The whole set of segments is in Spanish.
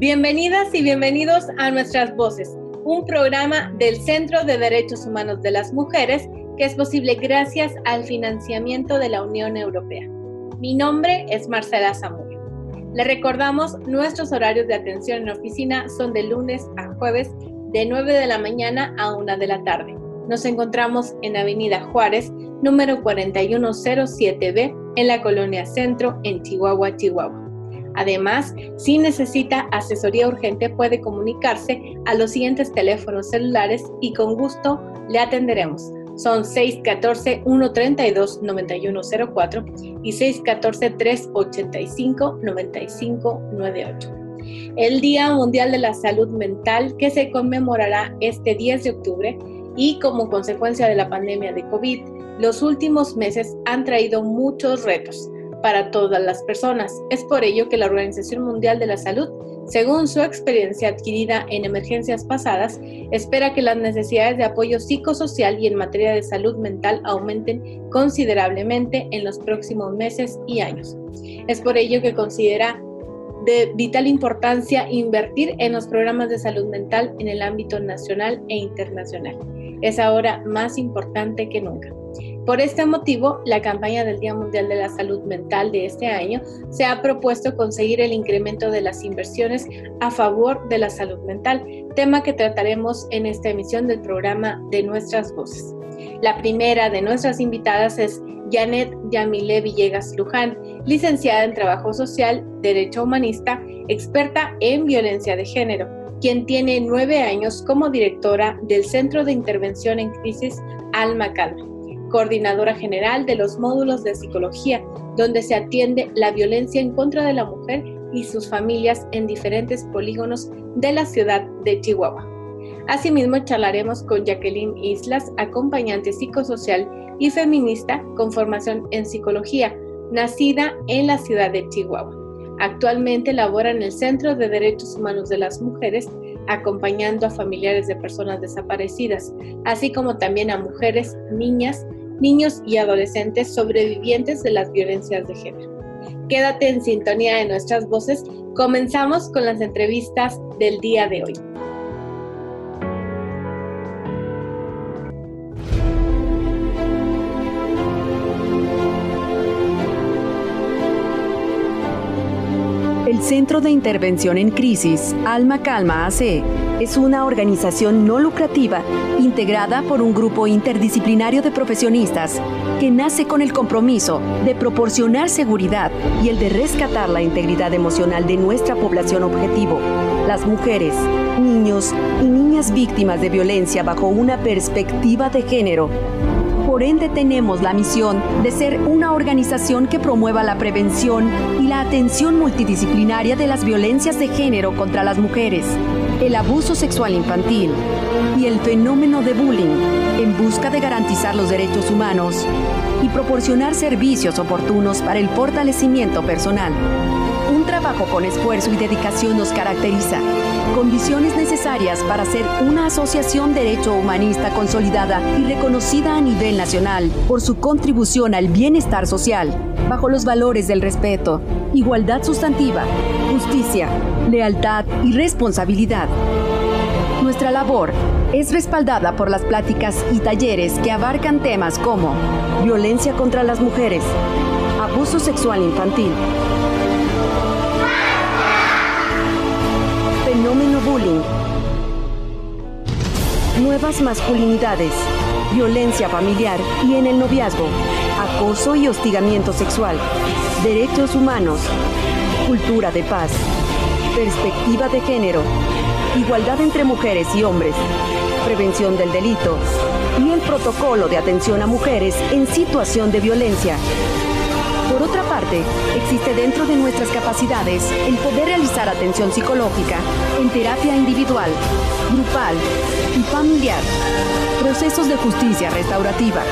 Bienvenidas y bienvenidos a Nuestras Voces, un programa del Centro de Derechos Humanos de las Mujeres que es posible gracias al financiamiento de la Unión Europea. Mi nombre es Marcela Zamudio. Le recordamos, nuestros horarios de atención en oficina son de lunes a jueves de 9 de la mañana a 1 de la tarde. Nos encontramos en Avenida Juárez, número 4107B, en la Colonia Centro, en Chihuahua, Chihuahua. Además, si necesita asesoría urgente puede comunicarse a los siguientes teléfonos celulares y con gusto le atenderemos. Son 614-132-9104 y 614-385-9598. El Día Mundial de la Salud Mental que se conmemorará este 10 de octubre y como consecuencia de la pandemia de COVID, los últimos meses han traído muchos retos para todas las personas. Es por ello que la Organización Mundial de la Salud, según su experiencia adquirida en emergencias pasadas, espera que las necesidades de apoyo psicosocial y en materia de salud mental aumenten considerablemente en los próximos meses y años. Es por ello que considera de vital importancia invertir en los programas de salud mental en el ámbito nacional e internacional. Es ahora más importante que nunca. Por este motivo, la campaña del Día Mundial de la Salud Mental de este año se ha propuesto conseguir el incremento de las inversiones a favor de la salud mental, tema que trataremos en esta emisión del programa de Nuestras Voces. La primera de nuestras invitadas es Janet Yamile Villegas Luján, licenciada en Trabajo Social, Derecho Humanista, experta en violencia de género, quien tiene nueve años como directora del Centro de Intervención en Crisis Alma Calma coordinadora general de los módulos de psicología, donde se atiende la violencia en contra de la mujer y sus familias en diferentes polígonos de la ciudad de Chihuahua. Asimismo, charlaremos con Jacqueline Islas, acompañante psicosocial y feminista con formación en psicología, nacida en la ciudad de Chihuahua. Actualmente labora en el Centro de Derechos Humanos de las Mujeres, acompañando a familiares de personas desaparecidas, así como también a mujeres, niñas, niños y adolescentes sobrevivientes de las violencias de género. Quédate en sintonía de nuestras voces. Comenzamos con las entrevistas del día de hoy. El Centro de Intervención en Crisis, Alma Calma AC, es una organización no lucrativa integrada por un grupo interdisciplinario de profesionistas que nace con el compromiso de proporcionar seguridad y el de rescatar la integridad emocional de nuestra población objetivo, las mujeres, niños y niñas víctimas de violencia bajo una perspectiva de género por ende tenemos la misión de ser una organización que promueva la prevención y la atención multidisciplinaria de las violencias de género contra las mujeres, el abuso sexual infantil y el fenómeno de bullying en busca de garantizar los derechos humanos y proporcionar servicios oportunos para el fortalecimiento personal. Con esfuerzo y dedicación nos caracteriza, condiciones necesarias para ser una asociación derecho humanista consolidada y reconocida a nivel nacional por su contribución al bienestar social, bajo los valores del respeto, igualdad sustantiva, justicia, lealtad y responsabilidad. Nuestra labor es respaldada por las pláticas y talleres que abarcan temas como violencia contra las mujeres, abuso sexual infantil, fenómeno bullying, nuevas masculinidades, violencia familiar y en el noviazgo, acoso y hostigamiento sexual, derechos humanos, cultura de paz, perspectiva de género, igualdad entre mujeres y hombres, prevención del delito y el protocolo de atención a mujeres en situación de violencia. Existe dentro de nuestras capacidades el poder realizar atención psicológica en terapia individual, grupal y familiar, procesos de justicia restaurativa,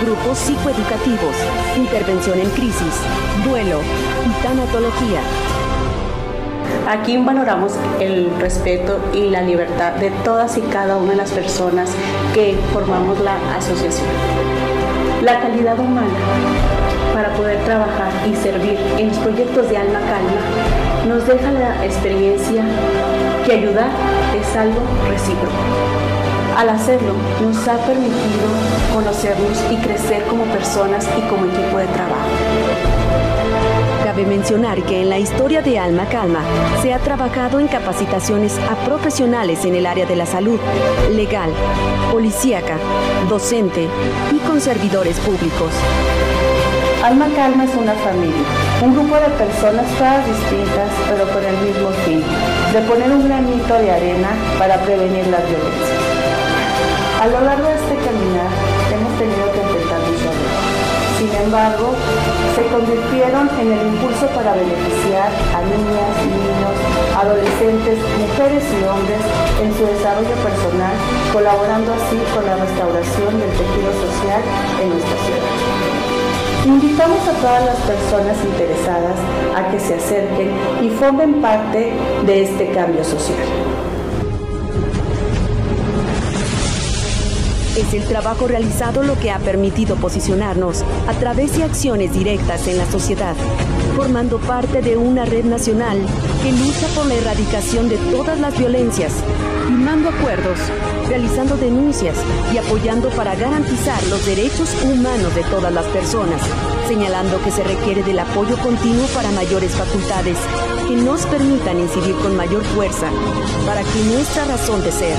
grupos psicoeducativos, intervención en crisis, duelo y tanatología. Aquí valoramos el respeto y la libertad de todas y cada una de las personas que formamos la asociación. La calidad humana para poder trabajar y servir en los proyectos de alma calma nos deja la experiencia que ayudar es algo recíproco. Al hacerlo, nos ha permitido conocernos y crecer como personas y como equipo de trabajo. Cabe mencionar que en la historia de Alma Calma se ha trabajado en capacitaciones a profesionales en el área de la salud, legal, policíaca, docente y con servidores públicos. Alma Calma es una familia, un grupo de personas todas distintas pero con el mismo fin, de poner un granito de arena para prevenir las violencias. A lo largo de este caminar hemos tenido que enfrentar muchos. Sin embargo, se convirtieron en el impulso para beneficiar a niñas, niños, adolescentes, mujeres y hombres en su desarrollo personal, colaborando así con la restauración del tejido social en nuestra ciudad. Invitamos a todas las personas interesadas a que se acerquen y formen parte de este cambio social. Es el trabajo realizado lo que ha permitido posicionarnos a través de acciones directas en la sociedad, formando parte de una red nacional que lucha por la erradicación de todas las violencias, firmando acuerdos, realizando denuncias y apoyando para garantizar los derechos humanos de todas las personas, señalando que se requiere del apoyo continuo para mayores facultades que nos permitan incidir con mayor fuerza para que nuestra razón de ser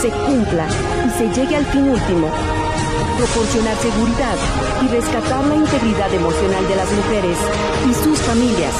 se cumpla y se llegue al fin último, proporcionar seguridad y rescatar la integridad emocional de las mujeres y sus familias.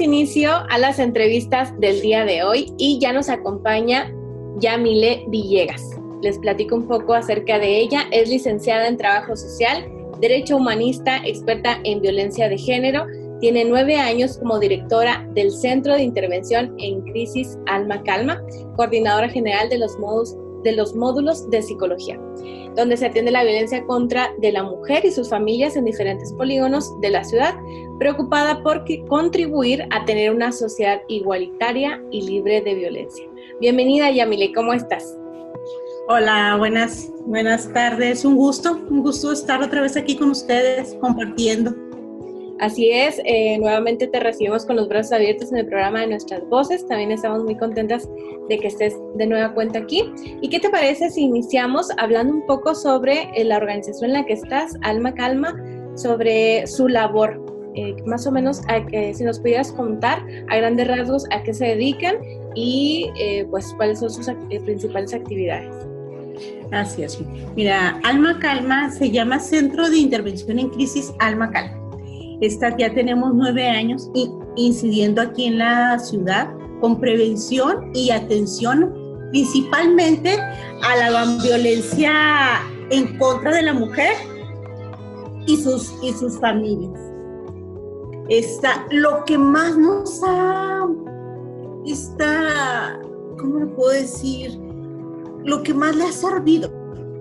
Inicio a las entrevistas del día de hoy y ya nos acompaña Yamile Villegas. Les platico un poco acerca de ella. Es licenciada en Trabajo Social, Derecho Humanista, experta en violencia de género. Tiene nueve años como directora del Centro de Intervención en Crisis Alma Calma, coordinadora general de los, de los módulos de psicología, donde se atiende la violencia contra de la mujer y sus familias en diferentes polígonos de la ciudad, preocupada por contribuir a tener una sociedad igualitaria y libre de violencia. Bienvenida Yamile, ¿cómo estás? Hola, buenas, buenas tardes. Un gusto, un gusto estar otra vez aquí con ustedes compartiendo. Así es, eh, nuevamente te recibimos con los brazos abiertos en el programa de Nuestras Voces. También estamos muy contentas de que estés de nueva cuenta aquí. ¿Y qué te parece si iniciamos hablando un poco sobre eh, la organización en la que estás, Alma Calma, sobre su labor? Eh, más o menos, a que, si nos pudieras contar a grandes rasgos a qué se dedican y pues cuáles son sus principales actividades. Así. Mira, Alma Calma se llama Centro de Intervención en Crisis Alma Calma. Esta, ya tenemos nueve años incidiendo aquí en la ciudad con prevención y atención principalmente a la violencia en contra de la mujer y sus, y sus familias. Está, lo que más nos ha está, ¿cómo lo puedo decir? Lo que más le ha servido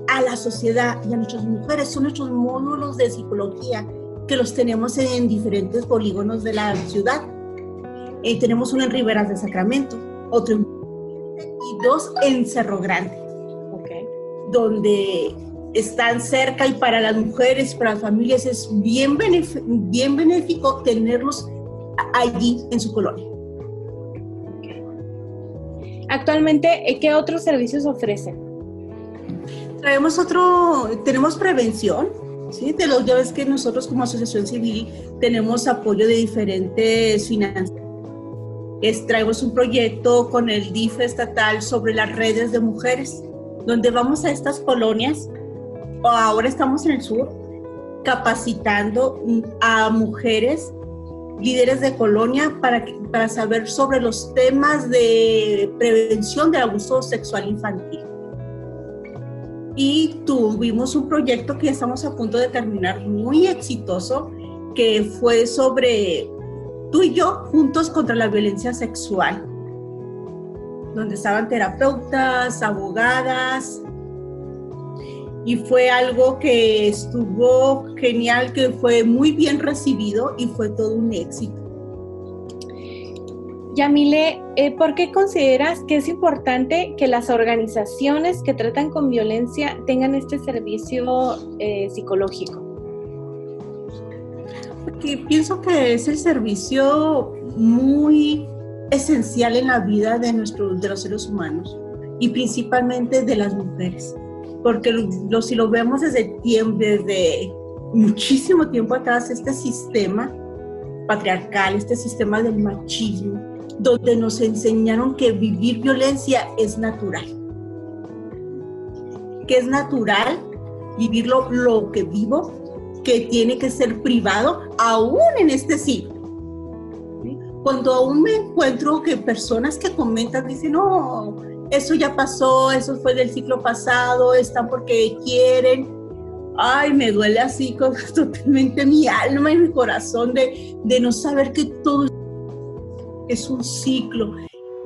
a la sociedad y a nuestras mujeres son nuestros módulos de psicología que los tenemos en diferentes polígonos de la ciudad. Eh, tenemos uno en Riberas de Sacramento, otro en y dos en Cerro Grande, okay. donde están cerca y para las mujeres, para las familias es bien, bien benéfico tenerlos allí en su colonia. Actualmente, eh, ¿qué otros servicios ofrecen? Traemos otro, tenemos prevención, ¿sí? De los, ya ves que nosotros como asociación civil tenemos apoyo de diferentes finanzas. traemos un proyecto con el DIF estatal sobre las redes de mujeres, donde vamos a estas colonias, ahora estamos en el sur, capacitando a mujeres líderes de colonia para, para saber sobre los temas de prevención del abuso sexual infantil. Y tuvimos un proyecto que estamos a punto de terminar muy exitoso, que fue sobre tú y yo juntos contra la violencia sexual, donde estaban terapeutas, abogadas, y fue algo que estuvo genial, que fue muy bien recibido y fue todo un éxito. Yamile, eh, ¿por qué consideras que es importante que las organizaciones que tratan con violencia tengan este servicio eh, psicológico? Porque pienso que es el servicio muy esencial en la vida de, nuestros, de los seres humanos y principalmente de las mujeres porque si lo vemos desde, desde muchísimo tiempo atrás, este sistema patriarcal, este sistema del machismo, donde nos enseñaron que vivir violencia es natural, que es natural vivirlo lo que vivo, que tiene que ser privado, aún en este siglo. Cuando aún me encuentro que personas que comentan dicen, no, eso ya pasó, eso fue del ciclo pasado, están porque quieren. Ay, me duele así totalmente mi alma y mi corazón de, de no saber que todo es un ciclo.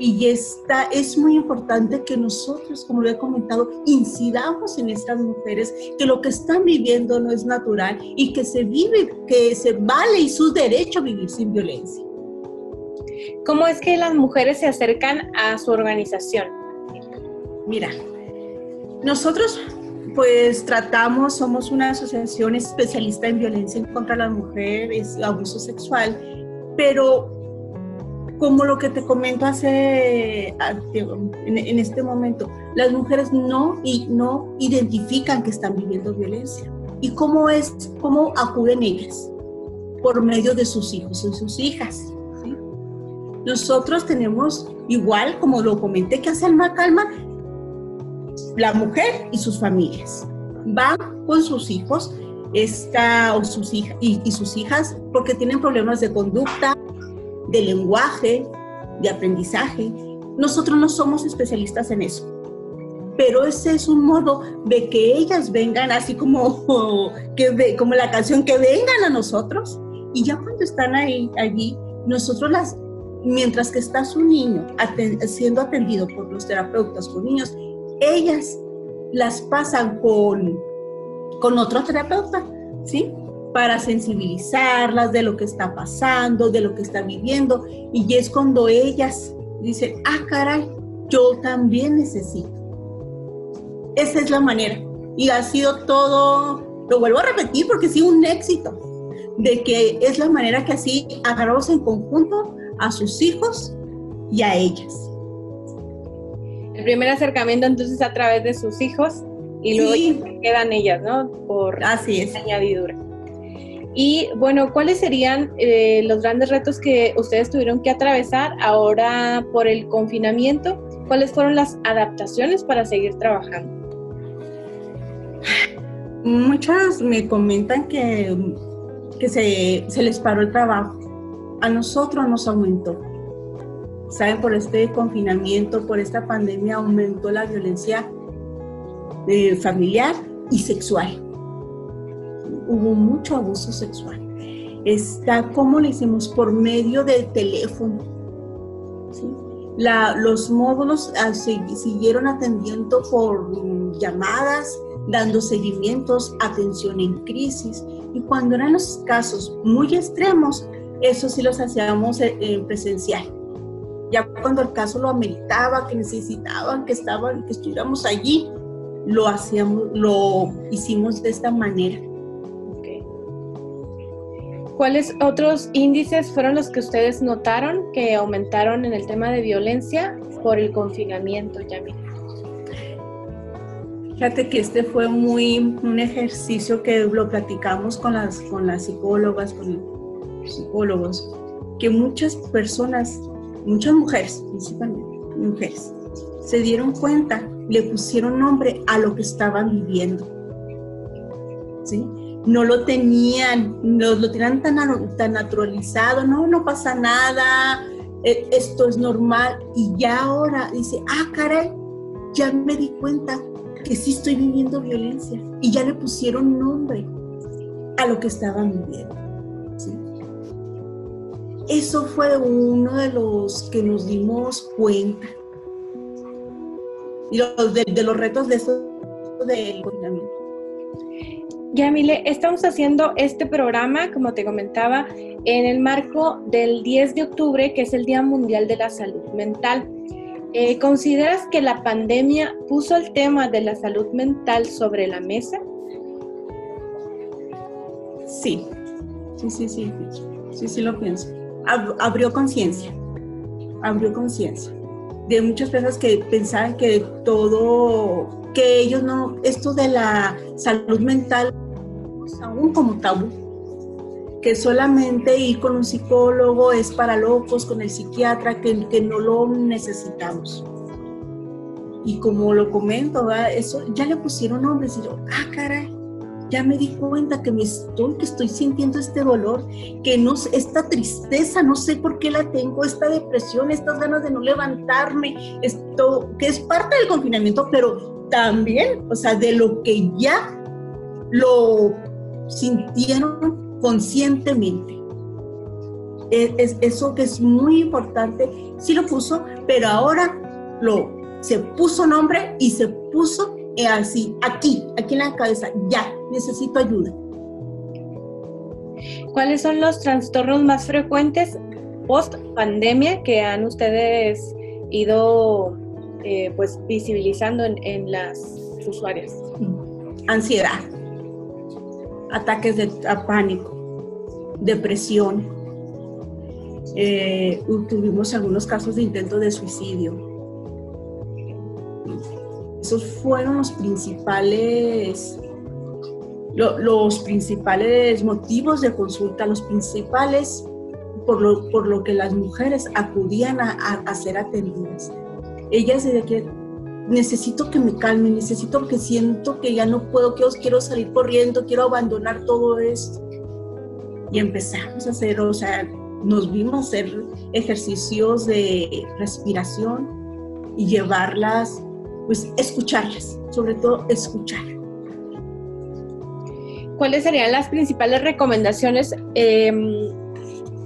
Y esta, es muy importante que nosotros, como lo he comentado, incidamos en estas mujeres que lo que están viviendo no es natural y que se vive, que se vale y su derecho a vivir sin violencia. ¿Cómo es que las mujeres se acercan a su organización? Mira, nosotros pues tratamos, somos una asociación especialista en violencia contra las mujeres, abuso sexual, pero como lo que te comento hace en, este momento, las mujeres no, y no identifican que están viviendo violencia. ¿Y cómo es, cómo acuden ellas? Por medio de sus hijos y sus hijas. Nosotros tenemos, igual como lo comenté que hace Alma Calma, la mujer y sus familias. Van con sus hijos esta, o sus y, y sus hijas porque tienen problemas de conducta, de lenguaje, de aprendizaje. Nosotros no somos especialistas en eso pero ese es un modo de que ellas vengan así como, que, como la canción, que vengan a nosotros y ya cuando están ahí, allí, nosotros las, mientras que está su niño siendo atendido por los terapeutas con niños, ellas las pasan con, con otro terapeuta, ¿sí? Para sensibilizarlas de lo que está pasando, de lo que está viviendo. Y es cuando ellas dicen, ah, caray, yo también necesito. Esa es la manera. Y ha sido todo, lo vuelvo a repetir porque sí, un éxito, de que es la manera que así agarramos en conjunto a sus hijos y a ellas. El primer acercamiento entonces a través de sus hijos y luego quedan ellas, ¿no? Por Así es. añadidura. Y bueno, ¿cuáles serían eh, los grandes retos que ustedes tuvieron que atravesar ahora por el confinamiento? ¿Cuáles fueron las adaptaciones para seguir trabajando? Muchas me comentan que, que se, se les paró el trabajo. A nosotros nos aumentó Saben, por este confinamiento, por esta pandemia, aumentó la violencia eh, familiar y sexual. Hubo mucho abuso sexual. Está, ¿cómo le hicimos? Por medio del teléfono. los módulos ah, siguieron atendiendo por llamadas, dando seguimientos, atención en crisis. Y cuando eran los casos muy extremos, eso sí los hacíamos en eh, presencial ya cuando el caso lo ameritaba, que necesitaban, que estaban, que estuviéramos allí, lo hacíamos, lo hicimos de esta manera. ¿Cuáles otros índices fueron los que ustedes notaron que aumentaron en el tema de violencia por el confinamiento, Yami? Fíjate que este fue muy un ejercicio que lo platicamos con las, con las psicólogas, con los psicólogos, que muchas personas muchas mujeres, principalmente mujeres, se dieron cuenta, le pusieron nombre a lo que estaban viviendo. ¿Sí? No lo tenían, no, lo tenían tan, tan naturalizado, no, no pasa nada, e, esto es normal. Y ya ahora dice, ah, caray, ya me di cuenta que sí estoy viviendo violencia. Y ya le pusieron nombre a lo que estaban viviendo. Eso fue uno de los que nos dimos cuenta. Y de, los retos de eso del confinamiento. Yamile, estamos haciendo este programa, como te comentaba, en el marco del 10 de octubre, que es el Día Mundial de la Salud Mental. Eh, ¿Consideras que la pandemia puso el tema de la salud mental sobre la mesa? Sí, sí, sí, sí, sí, sí lo pienso. Abrió conciencia, abrió conciencia. De muchas personas que pensaban que todo, que ellos no, esto de la salud mental, aún como tabú, que solamente ir con un psicólogo es para locos, con el psiquiatra, que, que no lo necesitamos. Y como lo comento, eso ya le pusieron nombre, y yo, ah, caray, ya me di cuenta que estoy, sintiendo este dolor, que no, esta tristeza, no sé por qué la tengo, esta depresión, estas ganas de no levantarme, esto, que es parte del confinamiento, pero también, o sea, de lo que ya lo sintieron conscientemente. Es, eso que es muy importante, sí lo puso, pero ahora lo, se puso nombre y se puso así, aquí, aquí en la cabeza, ya, necesito ayuda. ¿Cuáles son los trastornos más frecuentes post pandemia que han ustedes ido eh, pues visibilizando en, las usuarias? Ansiedad, ataques de pánico, depresión. Eh, tuvimos algunos casos de intento de suicidio esos fueron los principales, los principales motivos de consulta, los principales por lo, por lo que las mujeres acudían a, a, ser atendidas. Ellas decían que necesito que me calme, necesito que siento que ya no puedo, que os quiero salir corriendo, quiero abandonar todo esto. Y empezamos a hacer, o sea, nos vimos hacer ejercicios de respiración y llevarlas pues escucharlas, sobre todo escuchar. ¿Cuáles serían las principales recomendaciones em,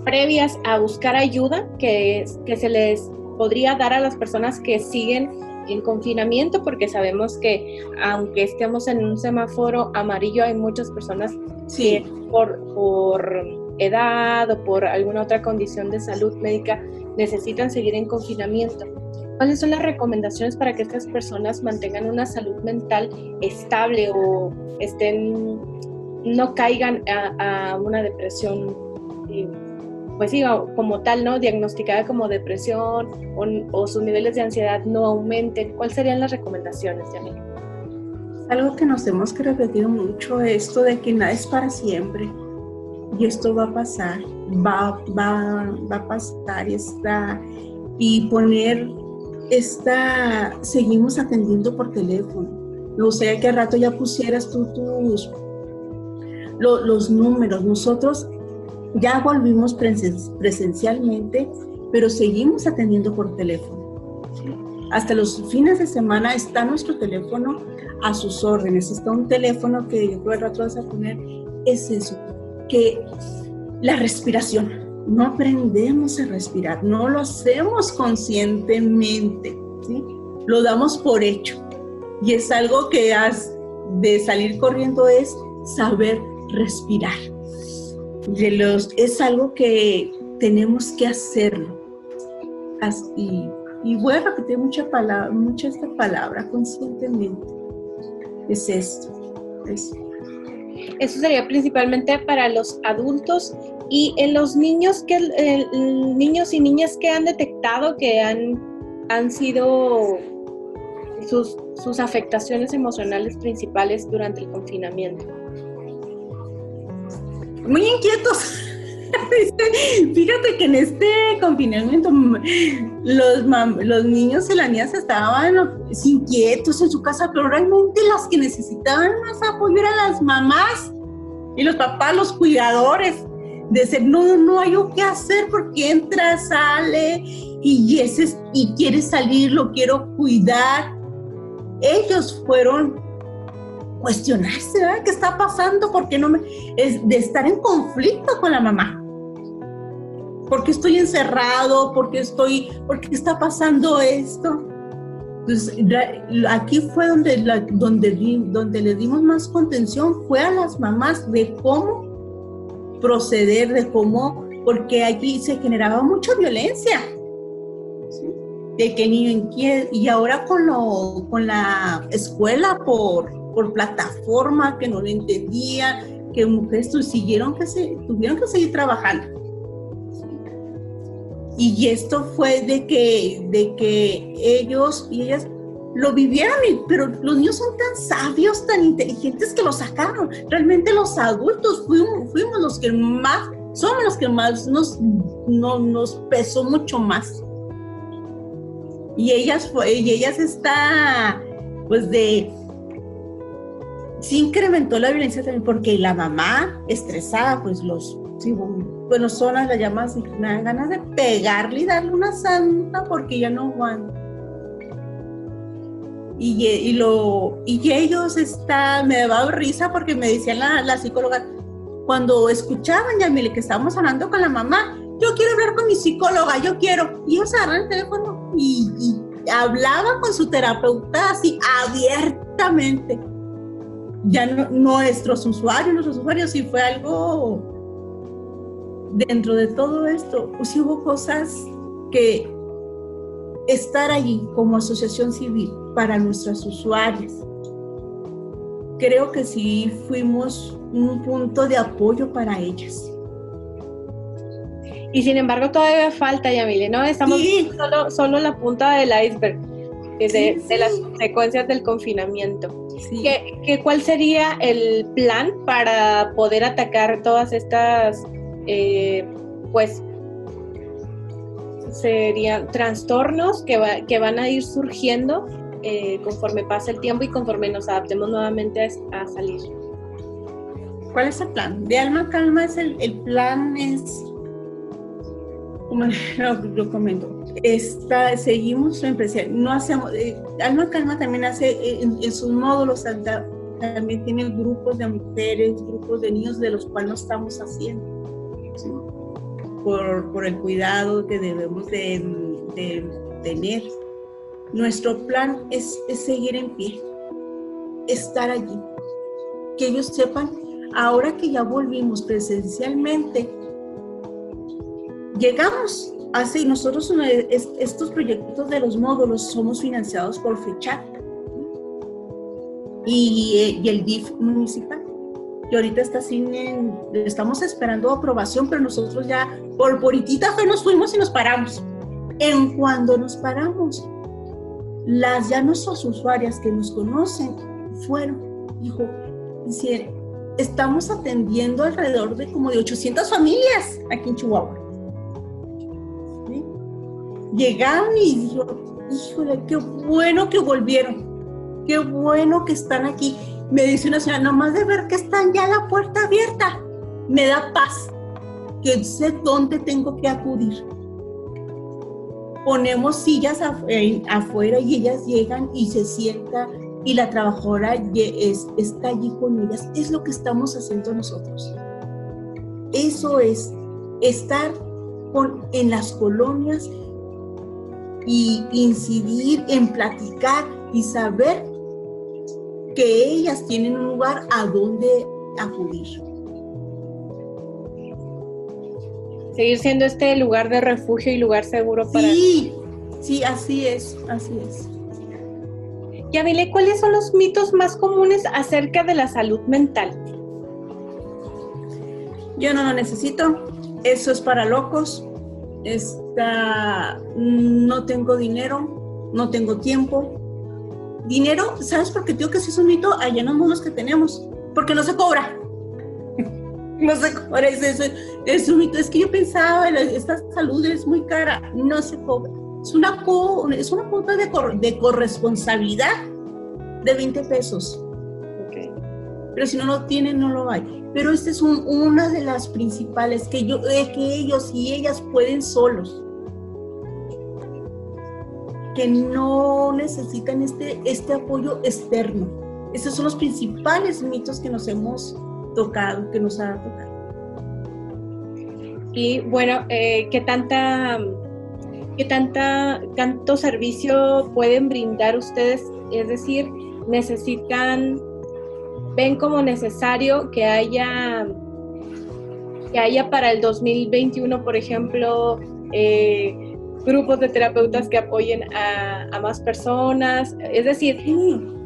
previas a buscar ayuda que, que se les podría dar a las personas que siguen en confinamiento? Porque sabemos que aunque estemos en un semáforo amarillo, hay muchas personas que por, por edad o por alguna otra condición de salud médica necesitan seguir en confinamiento. ¿Cuáles son las recomendaciones para que estas personas mantengan una salud mental estable o estén, no caigan a, una depresión, eh, pues sí, como tal, ¿no? Diagnosticada como depresión o, sus niveles de ansiedad no aumenten? ¿Cuáles serían las recomendaciones, Yamil? Algo que nos hemos que repetir mucho, esto de que nada es para siempre y esto va a pasar, va, va, va a pasar y está, y poner esta, seguimos atendiendo por teléfono. No sé que al rato ya pusieras tú tus los números. Nosotros ya volvimos presencialmente, pero seguimos atendiendo por teléfono. Hasta los fines de semana está nuestro teléfono a sus órdenes. Está un teléfono que yo creo al rato vas a poner, es eso, que la respiración no aprendemos a respirar, no lo hacemos conscientemente, ¿sí? lo damos por hecho. Y es algo que has de salir corriendo es saber respirar. De los, es algo que tenemos que hacerlo. Y, y voy a repetir mucha, palabra, mucha esta palabra conscientemente. Es esto. Es, eso sería principalmente para los adultos y en los niños que niños y niñas que han detectado que han, han sido sus, sus afectaciones emocionales principales durante el confinamiento. Muy inquietos. Fíjate que en este confinamiento los, los niños y las niñas estaban inquietos en su casa, pero realmente las que necesitaban más apoyo eran las mamás y los papás, los cuidadores. De decir, no, no hay que hacer porque entra, sale y, ese, y quiere salir, lo quiero cuidar. Ellos fueron cuestionarse, ¿qué está pasando? ¿Por qué no me...? Es de estar en conflicto con la mamá. ¿Por qué estoy encerrado? ¿Por qué estoy...? ¿Por qué está pasando esto? Entonces, aquí fue donde, donde, donde le dimos más contención, fue a las mamás de cómo proceder, de cómo, porque allí se generaba mucha violencia. De que niño inquieto, y ahora con, lo, con la escuela por, por plataforma que no lo entendían, que mujeres siguieron que se, tuvieron que seguir trabajando. Y esto fue de que, de que ellos y ellas lo vivieron, pero los niños son tan sabios, tan inteligentes que lo sacaron. Realmente los adultos fuimos, fuimos los que más, somos los que más nos, no, nos pesó mucho más. Y ellas, y ellas está, pues de, se incrementó la violencia también porque la mamá estresada, pues los, sí, bueno, zonas las llamas y me dan ganas de pegarle y darle una santa porque ya no van. Y, y, lo, y ellos está, me daba risa porque me decían la, la psicóloga, cuando escuchaban, ya mire, que estábamos hablando con la mamá, yo quiero hablar con mi psicóloga, yo quiero. Y ellos agarran el teléfono y, hablaban con su terapeuta así abiertamente ya nuestros usuarios, nuestros usuarios, sí fue algo dentro de todo esto, pues hubo cosas que estar allí como asociación civil para nuestras usuarias, creo que sí fuimos un punto de apoyo para ellas. Y sin embargo todavía falta, Yamile, ¿no? Estamos solo, solo la punta del iceberg de, de las consecuencias del confinamiento. ¿Qué, cuál sería el plan para poder atacar todas estas, eh, pues, serían trastornos que, que van a ir surgiendo eh, conforme pasa el tiempo y conforme nos adaptemos nuevamente a, salir? ¿Cuál es el plan? De Alma Calma es el, el plan es, como lo, comento, está, seguimos en no hacemos, eh, Alma Calma también hace eh, en, sus módulos, también tiene grupos de mujeres, grupos de niños de los cuales no estamos haciendo, por, el cuidado que debemos de, tener. Nuestro plan es, seguir en pie, estar allí, que ellos sepan, ahora que ya volvimos presencialmente, llegamos Así, nosotros estos proyectos de los módulos somos financiados por FECHAT y, el DIF municipal. Y ahorita está sin, estamos esperando aprobación, pero nosotros ya por politita fe nos fuimos y nos paramos. En cuando nos paramos, las ya nuestras usuarias que nos conocen fueron, dijo, estamos atendiendo alrededor de como de 800 familias aquí en Chihuahua llegaron y dijo, híjole, qué bueno que volvieron, qué bueno que están aquí. Me dice una señora, nomás de ver que están ya la puerta abierta, me da paz, que sé dónde tengo que acudir. Ponemos sillas afuera y ellas llegan y se sientan y la trabajadora está allí con ellas. Es lo que estamos haciendo nosotros. Eso es estar en las colonias y incidir en platicar y saber que ellas tienen un lugar a donde acudir. Seguir siendo este lugar de refugio y lugar seguro para... Sí, sí, así es, así es. Yamile, ¿cuáles son los mitos más comunes acerca de la salud mental? Yo no lo necesito, eso es para locos, está, no tengo dinero, no tengo tiempo. Dinero, ¿sabes por qué digo que sí es un mito? Allá no los que tenemos, porque no se cobra. No sé cómo es un mito. es que yo pensaba, esta salud es muy cara, no se cobra. Es una, es una cuota de, de corresponsabilidad de 20 pesos. Pero si no lo tienen, no lo hay. Pero esta es una de las principales, que, yo, es que ellos y ellas pueden solos. Que no necesitan este, este apoyo externo. Esos son los principales mitos que nos hemos tocado, que nos ha tocado. Y bueno, eh, ¿qué tanta, qué tanta, tanto servicio pueden brindar ustedes? Es decir, necesitan, ven como necesario que haya, que haya para el 2021, por ejemplo, eh, grupos de terapeutas que apoyen a, a, más personas. Es decir,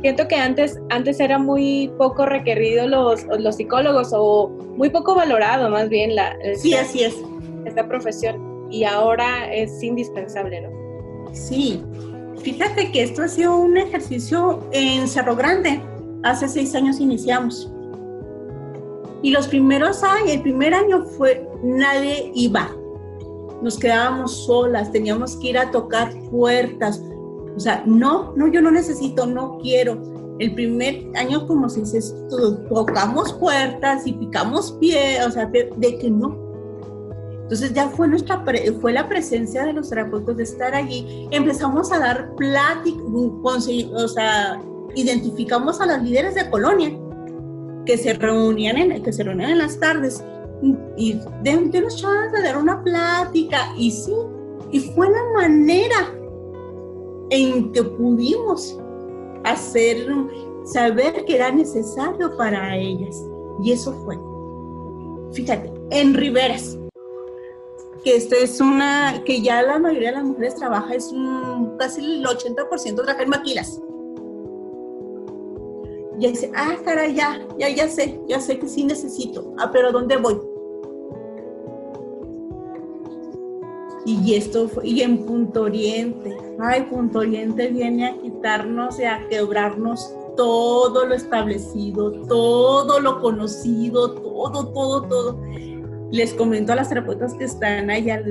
siento que antes, antes era muy poco requerido los, los psicólogos o muy poco valorado más bien la, sí, así es. esta profesión y ahora es indispensable, ¿no? Sí, fíjate que esto ha sido un ejercicio en Cerro Grande. Hace seis años iniciamos. Y los primeros años, el primer año fue, nadie iba. Nos quedábamos solas, teníamos que ir a tocar puertas, o sea, no, no, yo no necesito, no quiero. El primer año, como se dice, tocamos puertas y picamos pie, o sea, de, que no. Entonces ya fue nuestra fue la presencia de los terapeutas de estar allí. Empezamos a dar plática, o sea, identificamos a las líderes de colonia que se reunían en, que se reunían en las tardes y de, de los chavos de dar una plática y sí, y fue la manera en que pudimos hacer, saber que era necesario para ellas. Y eso fue. Fíjate, en Riveras, que esto es una, que ya la mayoría de las mujeres trabaja, es un, casi el 80% trabaja en maquilas. Y dice, ah, cara, ya, ya, ya sé, ya sé que sí necesito. Ah, pero ¿dónde voy? Y esto fue, y en Punto Oriente, ay, Punto Oriente viene a quitarnos y a quebrarnos todo lo establecido, todo lo conocido, todo, todo, todo. Les comento a las terapeutas que están allá,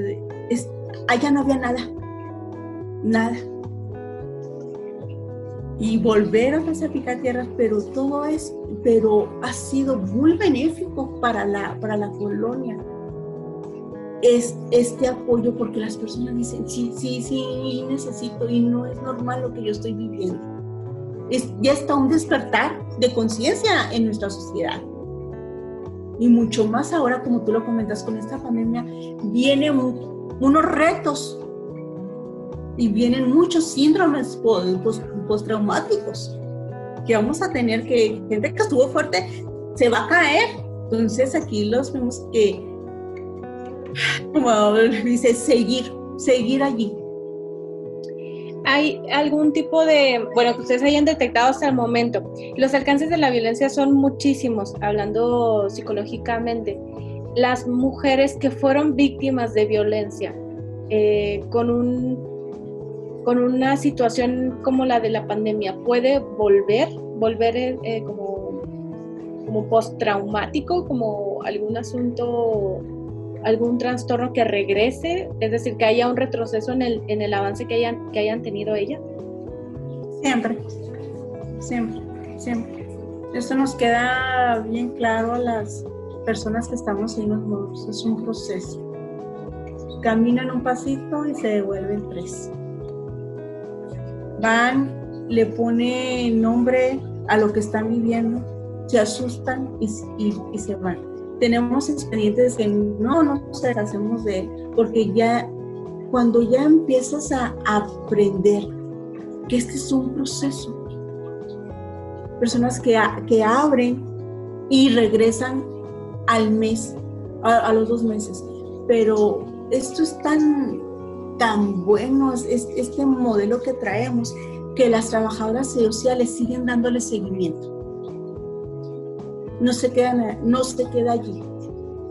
allá no había nada, nada. Y volver a a picar tierras, pero todo es, pero ha sido muy benéfico para la, para la colonia es este apoyo porque las personas dicen, sí, sí, sí, necesito y no es normal lo que yo estoy viviendo. Es, ya está un despertar de conciencia en nuestra sociedad. Y mucho más ahora, como tú lo comentas, con esta pandemia, vienen unos retos y vienen muchos síndromes postraumáticos que vamos a tener que, gente que estuvo fuerte, se va a caer. Entonces aquí los vemos que como dice, seguir, seguir allí. ¿Hay algún tipo de, bueno, que ustedes hayan detectado hasta el momento? Los alcances de la violencia son muchísimos, hablando psicológicamente. Las mujeres que fueron víctimas de violencia eh, con, un, con una situación como la de la pandemia, ¿puede volver, volver eh, como, como postraumático, como algún asunto algún trastorno que regrese, es decir, que haya un retroceso en el, en el avance que hayan, que hayan tenido ellas? Siempre, siempre, siempre. Esto nos queda bien claro a las personas que estamos en los modos, es un proceso. Caminan un pasito y se devuelven tres. Van, le ponen nombre a lo que están viviendo, se asustan y, se van. Tenemos expedientes que no nos hacemos de, porque ya cuando ya empiezas a aprender que este es un proceso, personas que, que abren y regresan al mes, a, los dos meses, pero esto es tan, tan bueno, es, este modelo que traemos, que las trabajadoras sociales siguen dándole seguimiento no se, queda, no se queda allí.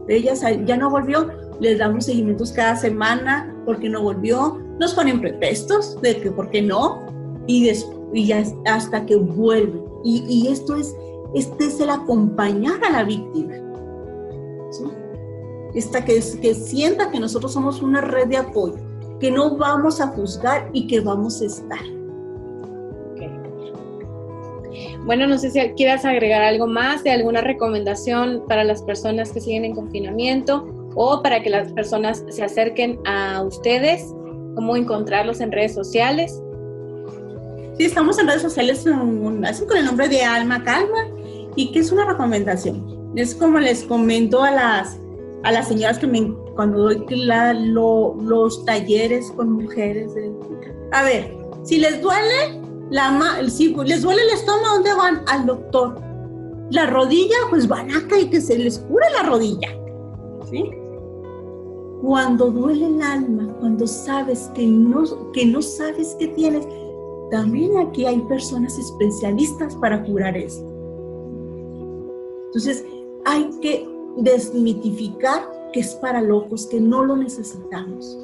Ella ya no volvió, les damos seguimientos cada semana porque no volvió, nos ponen pretextos de que por qué no, y, y ya hasta que vuelve. Y, y, esto es, este es el acompañar a la víctima. esta que, que sienta que nosotros somos una red de apoyo, que no vamos a juzgar y que vamos a estar. Bueno, no sé si quieras agregar algo más de alguna recomendación para las personas que siguen en confinamiento o para que las personas se acerquen a ustedes, cómo encontrarlos en redes sociales. Sí, estamos en redes sociales así con el nombre de Alma Calma y que es una recomendación. Es como les comento a las, a las señoras que me, cuando doy los talleres con mujeres. a ver, si les duele, la, si les duele el estómago, ¿dónde van? Al doctor. La rodilla, pues van acá y que se les cure la rodilla. ¿Sí? Cuando duele el alma, cuando sabes que no, que no sabes qué tienes, también aquí hay personas especialistas para curar esto. Entonces, hay que desmitificar que es para locos, que no lo necesitamos.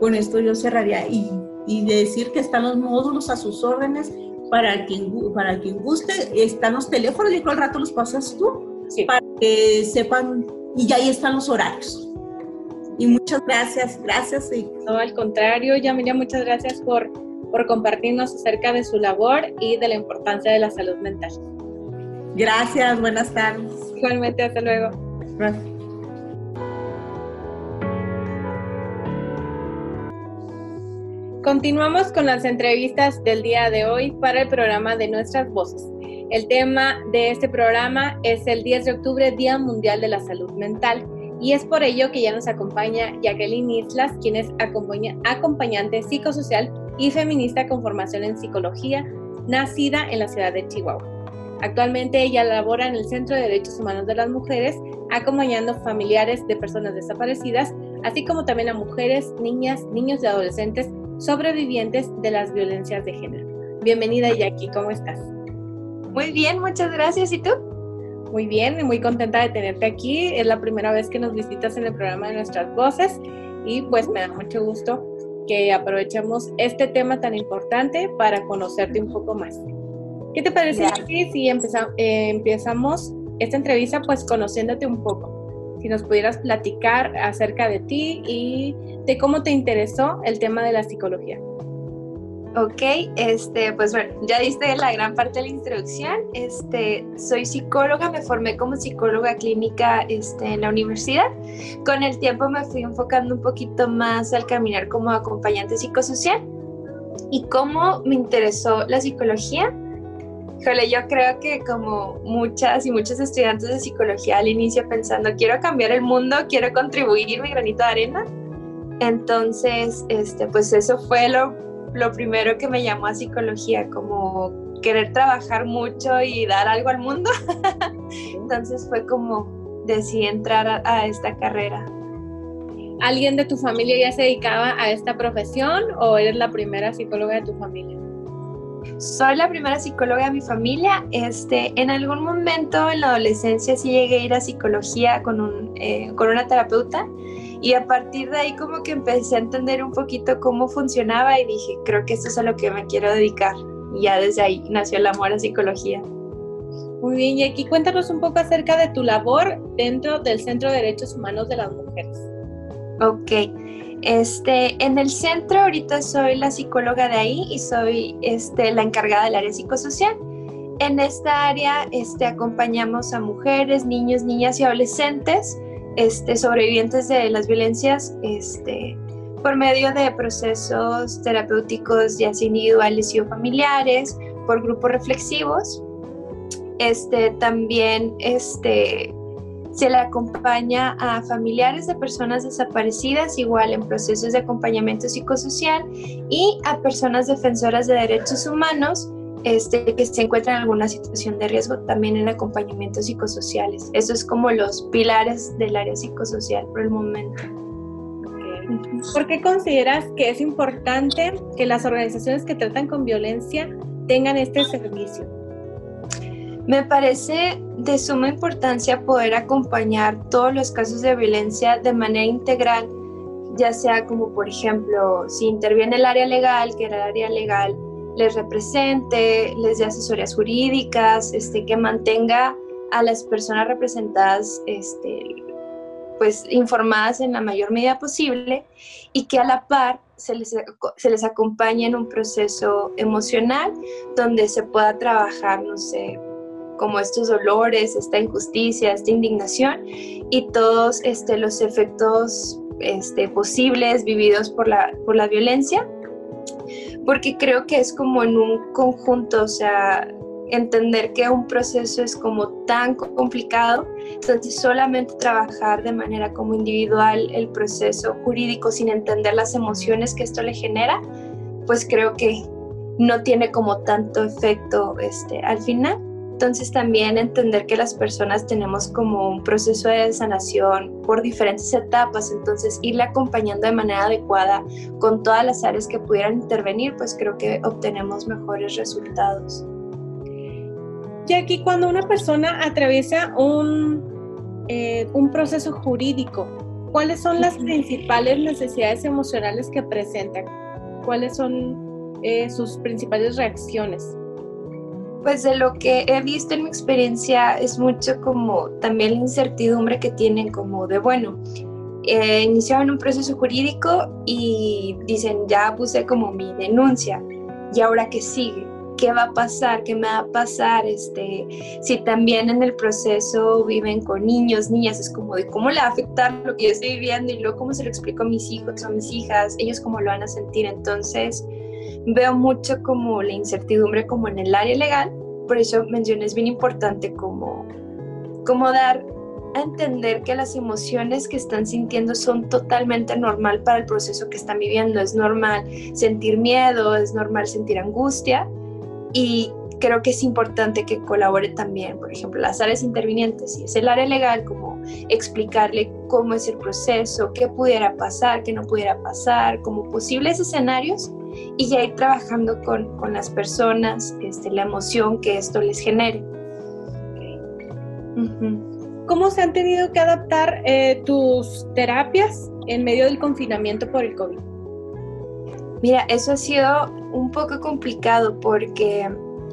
Con esto yo cerraría y, y decir que están los módulos a sus órdenes para quien, para quien guste. Están los teléfonos, y al rato los pasas tú, para que sepan, y ahí están los horarios. Y muchas gracias, gracias. No, al contrario, Yamilia, muchas gracias por, por compartirnos acerca de su labor y de la importancia de la salud mental. Gracias, buenas tardes. Igualmente, hasta luego. Gracias. Continuamos con las entrevistas del día de hoy para el programa de Nuestras Voces. El tema de este programa es el 10 de octubre, Día Mundial de la Salud Mental. Y es por ello que ya nos acompaña Jacqueline Islas, quien es acompañante psicosocial y feminista con formación en psicología, nacida en la ciudad de Chihuahua. Actualmente ella labora en el Centro de Derechos Humanos de las Mujeres, acompañando familiares de personas desaparecidas, así como también a mujeres, niñas, niños y adolescentes sobrevivientes de las violencias de género. Bienvenida Jackie, ¿cómo estás? Muy bien, muchas gracias. ¿Y tú? Muy bien muy contenta de tenerte aquí. Es la primera vez que nos visitas en el programa de Nuestras Voces y pues me da mucho gusto que aprovechemos este tema tan importante para conocerte un poco más. ¿Qué te parece si empezamos, eh, empezamos esta entrevista pues conociéndote un poco? Si nos pudieras platicar acerca de ti y de cómo te interesó el tema de la psicología. Ok, este, pues bueno, ya diste la gran parte de la introducción. Este, soy psicóloga, me formé como psicóloga clínica este, en la universidad. Con el tiempo me fui enfocando un poquito más al caminar como acompañante psicosocial. ¿Y cómo me interesó la psicología? Híjole, yo creo que como muchas y muchos estudiantes de psicología al inicio pensando, quiero cambiar el mundo, quiero contribuir mi granito de arena. Entonces, este, pues eso fue lo lo primero que me llamó a psicología, como querer trabajar mucho y dar algo al mundo. Entonces fue como decidí entrar a, esta carrera. ¿Alguien de tu familia ya se dedicaba a esta profesión o eres la primera psicóloga de tu familia? Soy la primera psicóloga de mi familia. Este, en algún momento en la adolescencia sí llegué a ir a psicología con, un, eh, con una terapeuta y a partir de ahí como que empecé a entender un poquito cómo funcionaba y dije, creo que esto es a lo que me quiero dedicar. Y ya desde ahí nació el amor a psicología. Muy bien, y aquí cuéntanos un poco acerca de tu labor dentro del Centro de Derechos Humanos de las Mujeres. Ok, este, en el centro ahorita soy la psicóloga de ahí y soy este, la encargada del área psicosocial. En esta área este, acompañamos a mujeres, niños, niñas y adolescentes este, sobrevivientes de las violencias este, por medio de procesos terapéuticos ya sea individuales y o familiares, por grupos reflexivos. Este, también este, se le acompaña a familiares de personas desaparecidas, igual en procesos de acompañamiento psicosocial, y a personas defensoras de derechos humanos este, que se encuentran en alguna situación de riesgo, también en acompañamientos psicosociales. Eso es como los pilares del área psicosocial por el momento. ¿Por qué consideras que es importante que las organizaciones que tratan con violencia tengan este servicio? Me parece de suma importancia poder acompañar todos los casos de violencia de manera integral, ya sea como por ejemplo si interviene el área legal, que el área legal les represente, les dé asesorías jurídicas, este, que mantenga a las personas representadas este, pues informadas en la mayor medida posible y que a la par se les, se les acompañe en un proceso emocional donde se pueda trabajar, no sé, como estos dolores, esta injusticia, esta indignación y todos este, los efectos este, posibles vividos por la, por la violencia, porque creo que es como en un conjunto, o sea, entender que un proceso es como tan complicado, entonces solamente trabajar de manera como individual el proceso jurídico sin entender las emociones que esto le genera, pues creo que no tiene como tanto efecto este, al final. Entonces también entender que las personas tenemos como un proceso de sanación por diferentes etapas, entonces irle acompañando de manera adecuada con todas las áreas que pudieran intervenir, pues creo que obtenemos mejores resultados. Jackie, cuando una persona atraviesa un, eh, un proceso jurídico, ¿cuáles son las principales necesidades emocionales que presentan? ¿Cuáles son eh, sus principales reacciones? Pues de lo que he visto en mi experiencia es mucho como también la incertidumbre que tienen como de, bueno, eh, iniciaban un proceso jurídico y dicen, ya puse como mi denuncia, ¿y ahora qué sigue? ¿Qué va a pasar? ¿Qué me va a pasar? Este, si también en el proceso viven con niños, niñas, es como de cómo le va a afectar lo que yo estoy viviendo y luego cómo se lo explico a mis hijos o a mis hijas, ellos cómo lo van a sentir. Entonces, veo mucho como la incertidumbre como en el área legal, por eso mencioné es bien importante como, como dar a entender que las emociones que están sintiendo son totalmente normal para el proceso que están viviendo. Es normal sentir miedo, es normal sentir angustia y creo que es importante que colabore también, por ejemplo, las áreas intervinientes, si es el área legal, como explicarle cómo es el proceso, qué pudiera pasar, qué no pudiera pasar, como posibles escenarios y ya ir trabajando con, con las personas, este, la emoción que esto les genere. ¿Cómo se han tenido que adaptar eh, tus terapias en medio del confinamiento por el COVID? Mira, eso ha sido un poco complicado porque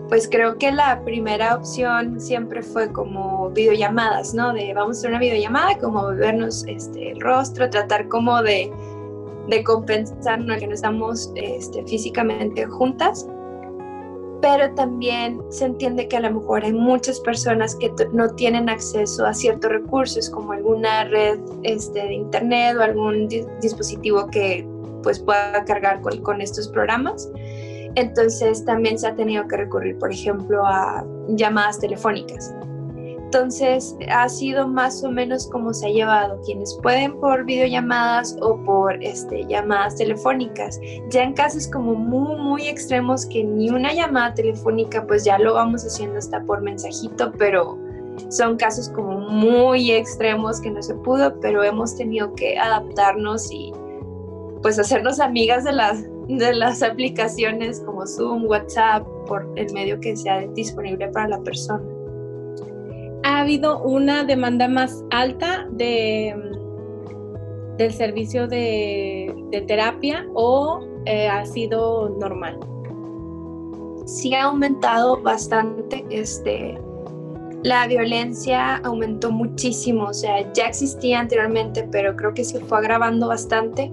pues creo que la primera opción siempre fue como videollamadas, ¿no? De vamos a hacer una videollamada, como vernos este, el rostro, tratar como de de compensarnos que no estamos este, físicamente juntas, pero también se entiende que a lo mejor hay muchas personas que no tienen acceso a ciertos recursos como alguna red este, de internet o algún dispositivo que pues pueda cargar con, con estos programas. Entonces también se ha tenido que recurrir, por ejemplo, a llamadas telefónicas. Entonces ha sido más o menos como se ha llevado, quienes pueden por videollamadas o por este, llamadas telefónicas. Ya en casos como muy, muy extremos que ni una llamada telefónica, pues ya lo vamos haciendo hasta por mensajito, pero son casos como muy extremos que no se pudo, pero hemos tenido que adaptarnos y pues hacernos amigas de las, de las aplicaciones como Zoom, WhatsApp, por el medio que sea disponible para la persona ha habido una demanda más alta de, del servicio de, terapia o eh, ha sido normal? Sí ha aumentado bastante. Este, la violencia aumentó muchísimo, o sea, ya existía anteriormente, pero creo que se fue agravando bastante.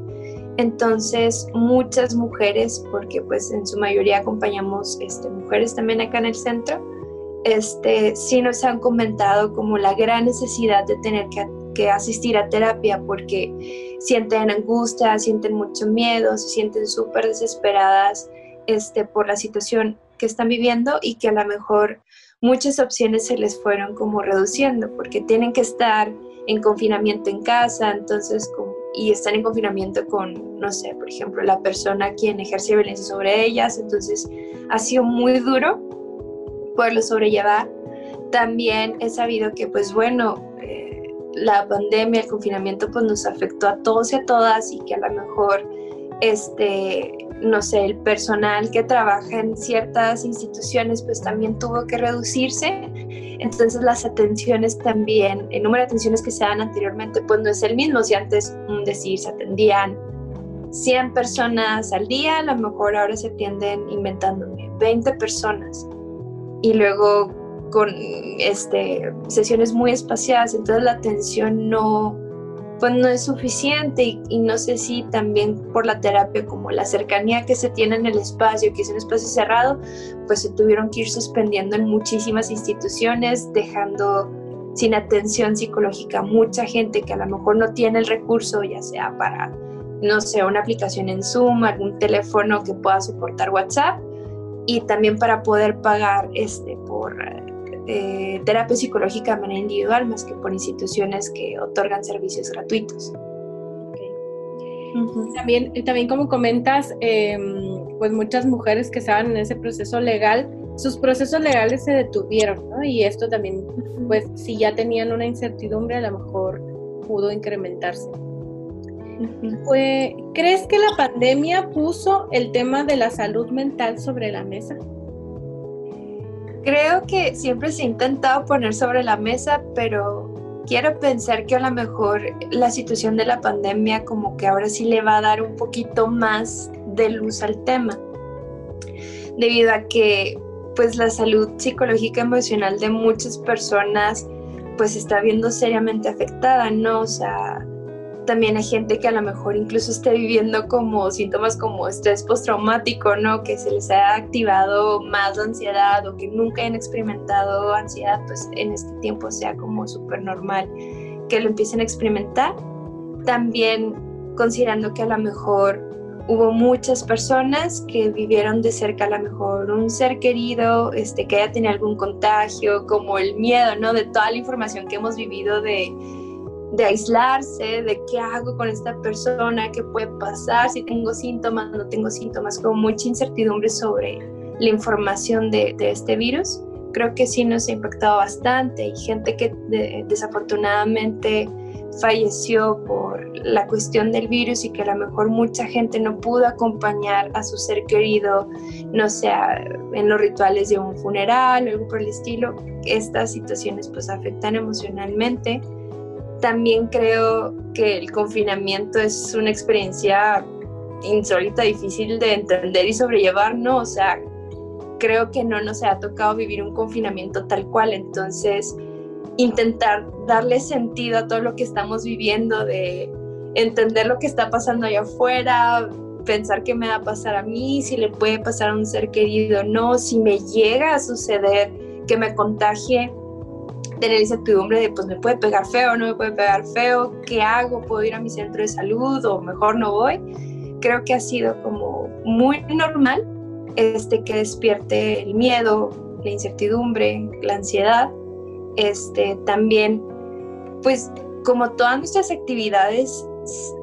Entonces, muchas mujeres, porque pues en su mayoría acompañamos este, mujeres también acá en el centro, este, sí nos han comentado como la gran necesidad de tener que, asistir a terapia porque sienten angustia, sienten mucho miedo, se sienten súper desesperadas este, por la situación que están viviendo y que a lo mejor muchas opciones se les fueron como reduciendo porque tienen que estar en confinamiento en casa, entonces y están en confinamiento con, no sé, por ejemplo, la persona quien ejerce violencia sobre ellas, entonces ha sido muy duro poderlo sobrellevar. También he sabido que, pues bueno, eh, la pandemia, el confinamiento, pues nos afectó a todos y a todas y que a lo mejor, este, no sé, el personal que trabaja en ciertas instituciones, pues también tuvo que reducirse. Entonces las atenciones también, el número de atenciones que se dan anteriormente, pues no es el mismo. Si antes, decir, se atendían 100 personas al día, a lo mejor ahora se atienden inventándome 20 personas y luego con este, sesiones muy espaciadas, entonces la atención no, pues no es suficiente y, no sé si también por la terapia como la cercanía que se tiene en el espacio, que es un espacio cerrado, pues se tuvieron que ir suspendiendo en muchísimas instituciones, dejando sin atención psicológica mucha gente que a lo mejor no tiene el recurso, ya sea para, no sé, una aplicación en Zoom, algún teléfono que pueda soportar WhatsApp y también para poder pagar este por eh, terapia psicológica de manera individual más que por instituciones que otorgan servicios gratuitos. También, también como comentas, em, pues muchas mujeres que estaban en ese proceso legal, sus procesos legales se detuvieron, ¿no? Y esto también, pues si ya tenían una incertidumbre, a lo mejor pudo incrementarse. ¿Crees que la pandemia puso el tema de la salud mental sobre la mesa? Creo que siempre se ha intentado poner sobre la mesa, pero quiero pensar que a lo mejor la situación de la pandemia como que ahora sí le va a dar un poquito más de luz al tema, debido a que pues la salud psicológica emocional de muchas personas pues está viendo seriamente afectada, ¿no? O sea, también hay gente que a lo mejor incluso esté viviendo como síntomas como estrés postraumático, ¿no? Que se les haya activado más ansiedad o que nunca hayan experimentado ansiedad, pues en este tiempo sea como súper normal que lo empiecen a experimentar. También considerando que a lo mejor hubo muchas personas que vivieron de cerca a lo mejor un ser querido, este, que haya tenido algún contagio, como el miedo, ¿no? De toda la información que hemos vivido de de aislarse, de qué hago con esta persona, qué puede pasar, si tengo síntomas, no tengo síntomas, como mucha incertidumbre sobre la información de, este virus. Creo que sí nos ha impactado bastante y gente que desafortunadamente falleció por la cuestión del virus y que a lo mejor mucha gente no pudo acompañar a su ser querido, no sea en los rituales de un funeral o algo por el estilo. Estas situaciones pues afectan emocionalmente también creo que el confinamiento es una experiencia insólita, difícil de entender y sobrellevar, ¿no? O sea, creo que no nos ha tocado vivir un confinamiento tal cual, entonces intentar darle sentido a todo lo que estamos viviendo, de entender lo que está pasando allá afuera, pensar qué me va a pasar a mí, si le puede pasar a un ser querido no, si me llega a suceder que me contagie, tener incertidumbre de pues me puede pegar feo, no me puede pegar feo, qué hago, puedo ir a mi centro de salud o mejor no voy. Creo que ha sido como muy normal este que despierte el miedo, la incertidumbre, la ansiedad. Este también pues como todas nuestras actividades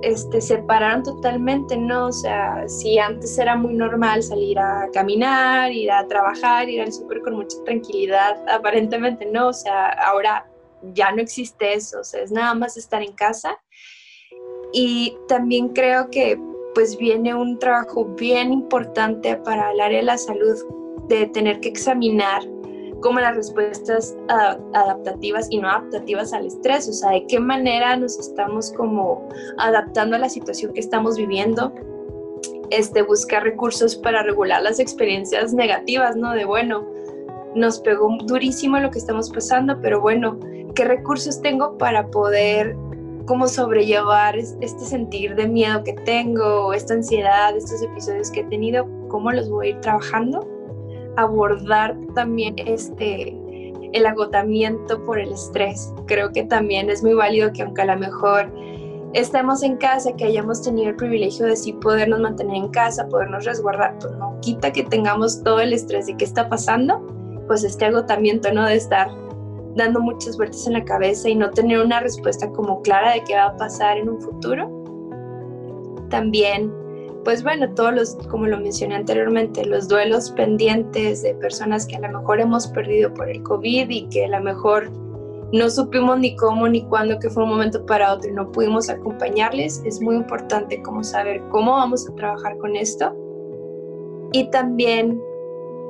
este, separaron totalmente, ¿no? O sea, si antes era muy normal salir a caminar, ir a trabajar, ir al súper con mucha tranquilidad, aparentemente no, o sea, ahora ya no existe eso, o sea, es nada más estar en casa. Y también creo que pues viene un trabajo bien importante para el área de la salud, de tener que examinar como las respuestas adaptativas y no adaptativas al estrés, o sea, de qué manera nos estamos como adaptando a la situación que estamos viviendo, este, buscar recursos para regular las experiencias negativas, ¿no? De bueno, nos pegó durísimo lo que estamos pasando, pero bueno, ¿qué recursos tengo para poder como sobrellevar este sentir de miedo que tengo, esta ansiedad, estos episodios que he tenido, cómo los voy a ir trabajando? Abordar también este el agotamiento por el estrés. Creo que también es muy válido que aunque a lo mejor estemos en casa, que hayamos tenido el privilegio de sí podernos mantener en casa, podernos resguardar, pues no quita que tengamos todo el estrés de qué está pasando, pues este agotamiento, ¿no? De estar dando muchas vueltas en la cabeza y no tener una respuesta como clara de qué va a pasar en un futuro. También pues bueno, todos los, como lo mencioné anteriormente, los duelos pendientes de personas que a lo mejor hemos perdido por el COVID y que a lo mejor no supimos ni cómo ni cuándo, que fue un momento para otro y no pudimos acompañarles, es muy importante como saber cómo vamos a trabajar con esto. Y también,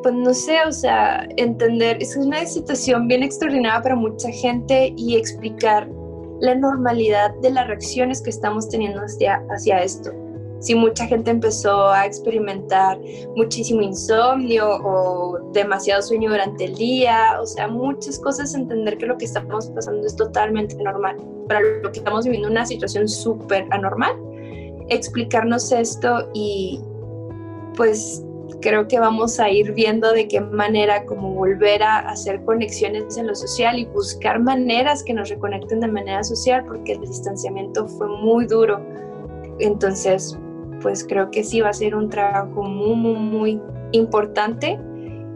pues no sé, o sea, entender, es una situación bien extraordinaria para mucha gente y explicar la normalidad de las reacciones que estamos teniendo hacia, hacia esto si mucha gente empezó a experimentar muchísimo insomnio o demasiado sueño durante el día, o sea, muchas cosas, entender que lo que estamos pasando es totalmente normal, para lo que estamos viviendo una situación súper anormal, explicarnos esto y pues creo que vamos a ir viendo de qué manera como volver a hacer conexiones en lo social y buscar maneras que nos reconecten de manera social porque el distanciamiento fue muy duro. Entonces, pues creo que sí va a ser un trabajo muy, muy, importante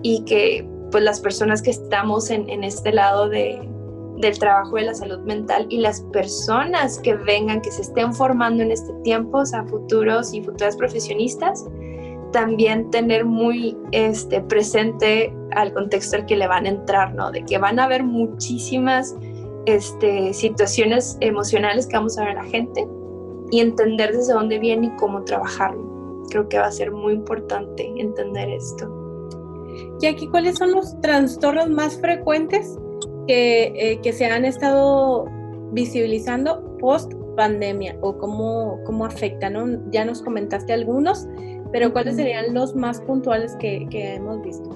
y que pues las personas que estamos en, en este lado de, del trabajo de la salud mental y las personas que vengan, que se estén formando en este tiempo, o sea, futuros y futuras profesionistas, también tener muy este, presente al contexto al que le van a entrar, ¿no? De que van a haber muchísimas este, situaciones emocionales que vamos a ver a la gente y entender desde dónde viene y cómo trabajarlo. Creo que va a ser muy importante entender esto. Y aquí, ¿cuáles son los trastornos más frecuentes que, eh, que se han estado visibilizando post pandemia o cómo, cómo afectan? Ya nos comentaste algunos, pero ¿cuáles serían los más puntuales que, que hemos visto?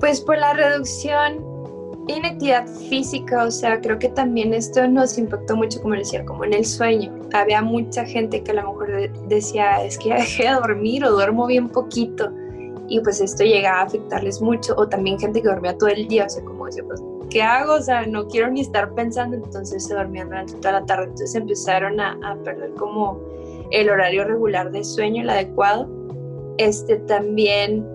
Pues por la reducción inactividad física, o sea, creo que también esto nos impactó mucho, como decía, como en el sueño. Había mucha gente que a lo mejor decía, es que ya dejé de dormir o duermo bien poquito. Y pues esto llegaba a afectarles mucho. O también gente que dormía todo el día, o sea, como decía, pues, ¿qué hago? O sea, no quiero ni estar pensando. Entonces se dormían durante toda la tarde. Entonces empezaron a, a perder como el horario regular de sueño, el adecuado. Este también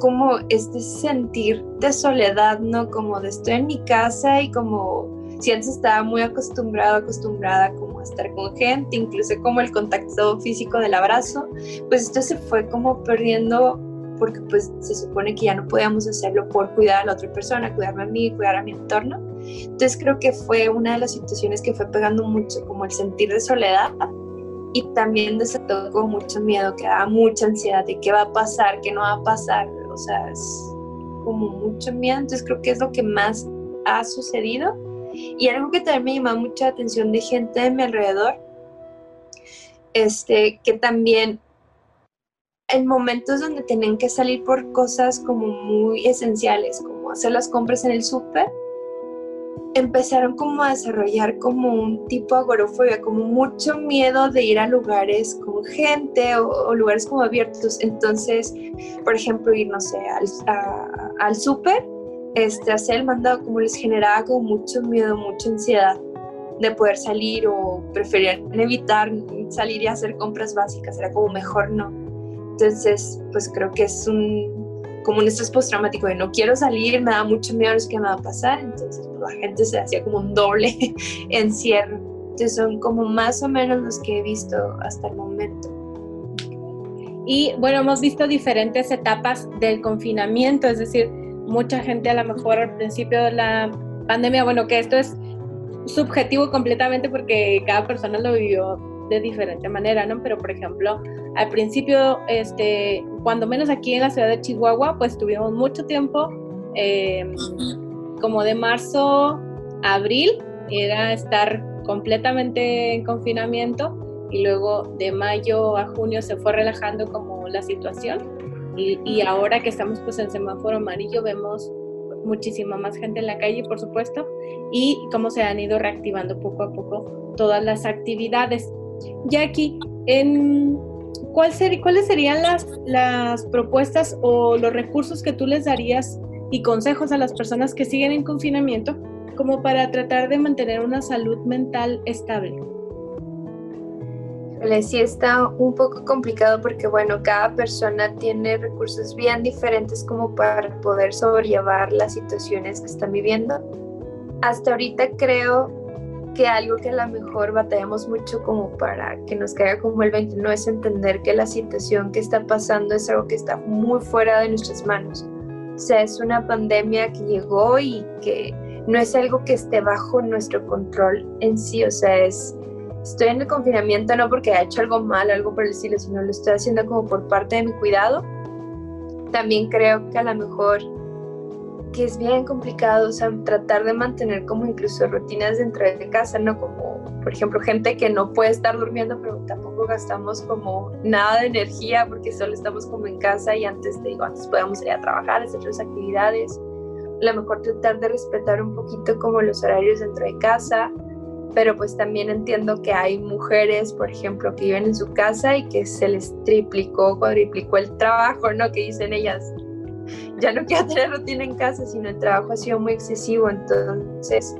como este sentir de soledad, ¿no? Como de estoy en mi casa y como si antes estaba muy acostumbrado, acostumbrada como a estar con gente, incluso como el contacto físico del abrazo, pues esto se fue como perdiendo porque pues se supone que ya no podíamos hacerlo por cuidar a la otra persona, cuidarme a mí, cuidar a mi entorno. Entonces creo que fue una de las situaciones que fue pegando mucho, como el sentir de soledad y también desató con mucho miedo, que daba mucha ansiedad de qué va a pasar, qué no va a pasar, sea, es como mucho miedo, entonces creo que es lo que más ha sucedido. Y algo que también me llamó mucha atención de gente de mi alrededor, este, que también en momentos donde tenían que salir por cosas como muy esenciales, como hacer las compras en el súper, empezaron como a desarrollar como un tipo de agorofobia, como mucho miedo de ir a lugares con gente o, lugares como abiertos. Entonces, por ejemplo, ir, no sé, al, al súper, este, hacer el mandado, como les generaba como mucho miedo, mucha ansiedad de poder salir o preferían evitar salir y hacer compras básicas, era como mejor no. Entonces, pues creo que es un como un estrés postraumático de no quiero salir, me da mucho miedo lo que me va a pasar, entonces pues, la gente se hacía como un doble encierro. Entonces son como más o menos los que he visto hasta el momento. Y bueno, hemos visto diferentes etapas del confinamiento, es decir, mucha gente a lo mejor al principio de la pandemia, bueno, que esto es subjetivo completamente porque cada persona lo vivió de diferente manera, ¿no? Pero por ejemplo, al principio, este, cuando menos aquí en la ciudad de Chihuahua, pues tuvimos mucho tiempo, em, como de marzo a abril, era estar completamente en confinamiento y luego de mayo a junio se fue relajando como la situación y, y ahora que estamos pues en semáforo amarillo vemos muchísima más gente en la calle, por supuesto, y cómo se han ido reactivando poco a poco todas las actividades. Jackie, en, ¿cuál ¿cuáles serían las, las propuestas o los recursos que tú les darías y consejos a las personas que siguen en confinamiento como para tratar de mantener una salud mental estable? Sí está un poco complicado porque, bueno, cada persona tiene recursos bien diferentes como para poder sobrellevar las situaciones que están viviendo. Hasta ahorita creo que algo que a lo mejor batallamos mucho como para que nos caiga como el 21 es entender que la situación que está pasando es algo que está muy fuera de nuestras manos. O sea, es una pandemia que llegó y que no es algo que esté bajo nuestro control en sí. O sea, es, estoy en el confinamiento no porque haya hecho algo mal, algo por el estilo, sino lo estoy haciendo como por parte de mi cuidado. También creo que a lo mejor que es bien complicado, o sea, tratar de mantener como incluso rutinas dentro de casa, ¿no? Como, por ejemplo, gente que no puede estar durmiendo, pero tampoco gastamos como nada de energía porque solo estamos como en casa y antes, te digo, antes podíamos ir a trabajar, hacer otras actividades. A lo mejor tratar de respetar un poquito como los horarios dentro de casa, pero pues también entiendo que hay mujeres, por ejemplo, que viven en su casa y que se les triplicó, cuadriplicó el trabajo, ¿no? Que dicen ellas, ya no quiero tener rutina en casa, sino el trabajo ha sido muy excesivo, entonces,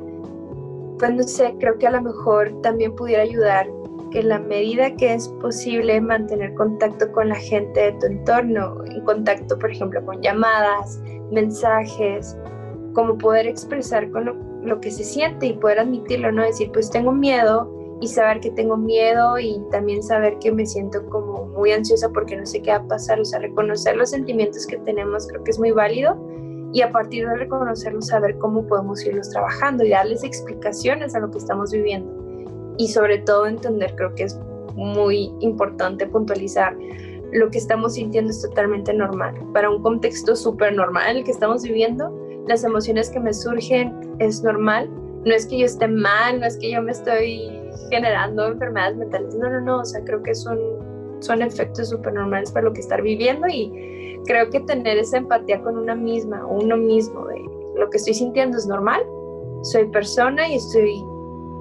pues no sé, creo que a lo mejor también pudiera ayudar que en la medida que es posible mantener contacto con la gente de tu entorno, en contacto, por ejemplo, con llamadas, mensajes, como poder expresar con lo lo que se siente y poder admitirlo, ¿no? Decir, pues tengo miedo y saber que tengo miedo y también saber que me siento como muy ansiosa porque no sé qué va a pasar, o sea, reconocer los sentimientos que tenemos creo que es muy válido y a partir de reconocerlos saber cómo podemos irlos trabajando y darles explicaciones a lo que estamos viviendo. Y sobre todo entender, creo que es muy importante puntualizar lo que estamos sintiendo es totalmente normal, para un contexto súper normal en el que estamos viviendo, las emociones que me surgen es normal. No es que yo esté mal, no es que yo me estoy generando enfermedades mentales. No, no, no. O sea, creo que son, son efectos súper normales para lo que estar viviendo y creo que tener esa empatía con una misma o uno mismo de lo que estoy sintiendo es normal. Soy persona y estoy,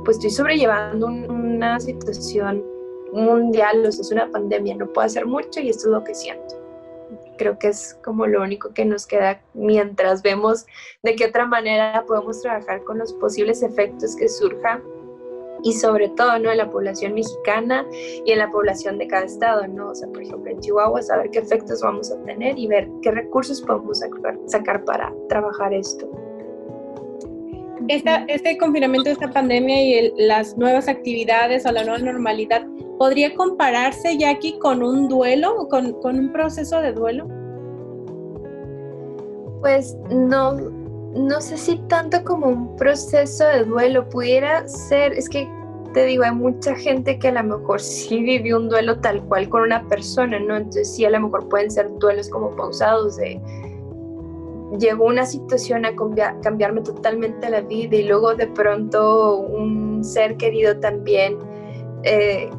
pues estoy sobrellevando una situación mundial, o sea, es una pandemia, no puedo hacer mucho y esto es lo que siento creo que es como lo único que nos queda mientras vemos de qué otra manera podemos trabajar con los posibles efectos que surjan y sobre todo ¿no? en la población mexicana y en la población de cada estado, ¿no? O sea, por ejemplo, en Chihuahua, saber qué efectos vamos a tener y ver qué recursos podemos sacar, para trabajar esto. este confinamiento, esta pandemia y las nuevas actividades o la nueva normalidad ¿Podría compararse, Jackie, con un duelo o con, un proceso de duelo? Pues no, no sé si tanto como un proceso de duelo pudiera ser, es que te digo, hay mucha gente que a lo mejor sí vivió un duelo tal cual con una persona, ¿no? Entonces sí, a lo mejor pueden ser duelos como pausados de llegó una situación a cambiarme totalmente la vida y luego de pronto un ser querido también eh,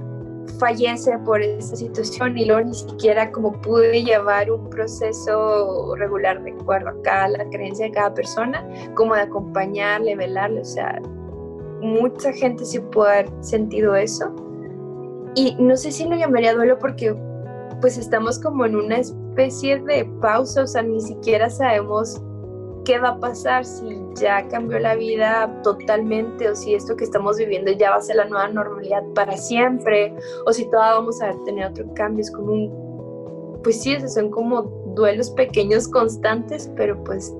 fallece por esa situación y luego ni siquiera como pude llevar un proceso regular de acuerdo a cada la creencia de cada persona, como de acompañarle, velarle, o sea, mucha gente sí puede haber sentido eso. Y no sé si lo llamaría duelo porque pues estamos como en una especie de pausa, o sea, ni siquiera sabemos qué va a pasar si ya cambió la vida totalmente o si esto que estamos viviendo ya va a ser la nueva normalidad para siempre o si todavía vamos a tener otro cambio. Es como un, pues sí, son como duelos pequeños constantes, pero pues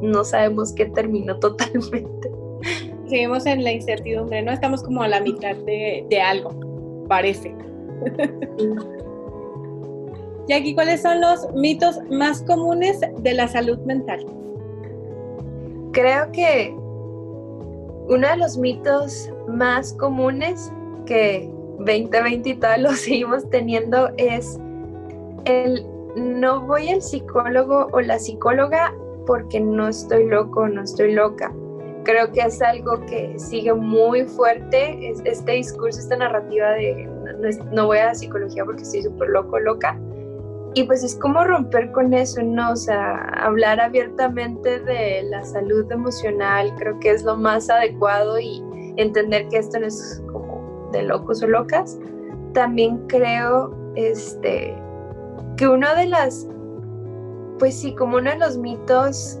no sabemos qué terminó totalmente. Seguimos en la incertidumbre, ¿no? Estamos como a la mitad de, de algo, parece. Y aquí, ¿cuáles son los mitos más comunes de la salud mental? Creo que uno de los mitos más comunes que 2020 y todos lo seguimos teniendo es el no voy al psicólogo o la psicóloga porque no estoy loco, no estoy loca. Creo que es algo que sigue muy fuerte, este discurso, esta narrativa de no, no voy a la psicología porque estoy súper loco, loca y pues es como romper con eso, ¿no? O sea, hablar abiertamente de la salud emocional creo que es lo más adecuado y entender que esto no es como de locos o locas. También creo este, que uno de las, pues sí, como uno de los mitos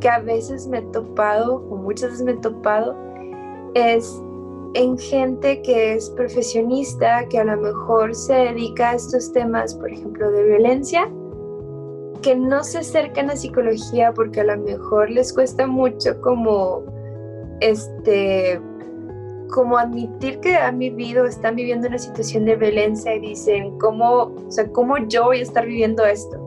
que a veces me he topado, o muchas veces me he topado, es en gente que es profesionista, que a lo mejor se dedica a estos temas, por ejemplo, de violencia, que no se acercan a psicología porque a lo mejor les cuesta mucho como este como admitir que han vivido, están viviendo una situación de violencia y dicen, ¿cómo, o sea, ¿cómo yo voy a estar viviendo esto?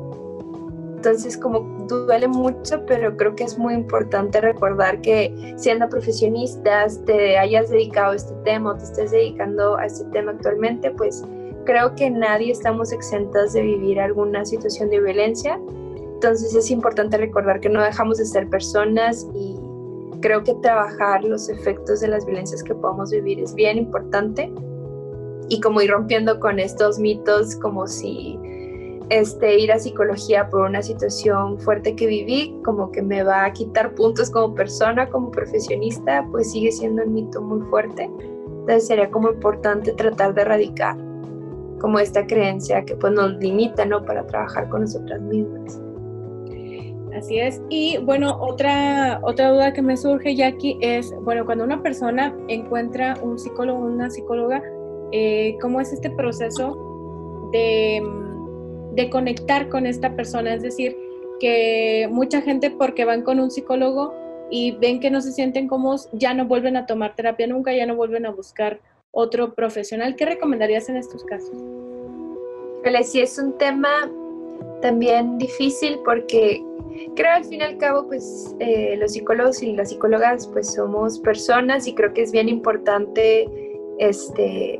Entonces, como duele mucho, pero creo que es muy importante recordar que siendo profesionistas, te hayas dedicado a este tema o te estés dedicando a este tema actualmente, pues creo que nadie estamos exentas de vivir alguna situación de violencia. Entonces es importante recordar que no dejamos de ser personas y creo que trabajar los efectos de las violencias que podemos vivir es bien importante y como ir rompiendo con estos mitos como si este, ir a psicología por una situación fuerte que viví, como que me va a quitar puntos como persona, como profesionista, pues sigue siendo un mito muy fuerte. Entonces sería como importante tratar de erradicar como esta creencia que pues nos limita, ¿no? Para trabajar con nosotras mismas. Así es. Y bueno, otra, otra duda que me surge, Jackie, es, bueno, cuando una persona encuentra un psicólogo una psicóloga, eh, ¿cómo es este proceso de de conectar con esta persona, es decir, que mucha gente porque van con un psicólogo y ven que no se sienten cómodos, ya no vuelven a tomar terapia nunca, ya no vuelven a buscar otro profesional. ¿Qué recomendarías en estos casos? Sí, es un tema también difícil porque creo al fin y al cabo pues eh, los psicólogos y las psicólogas pues somos personas y creo que es bien importante este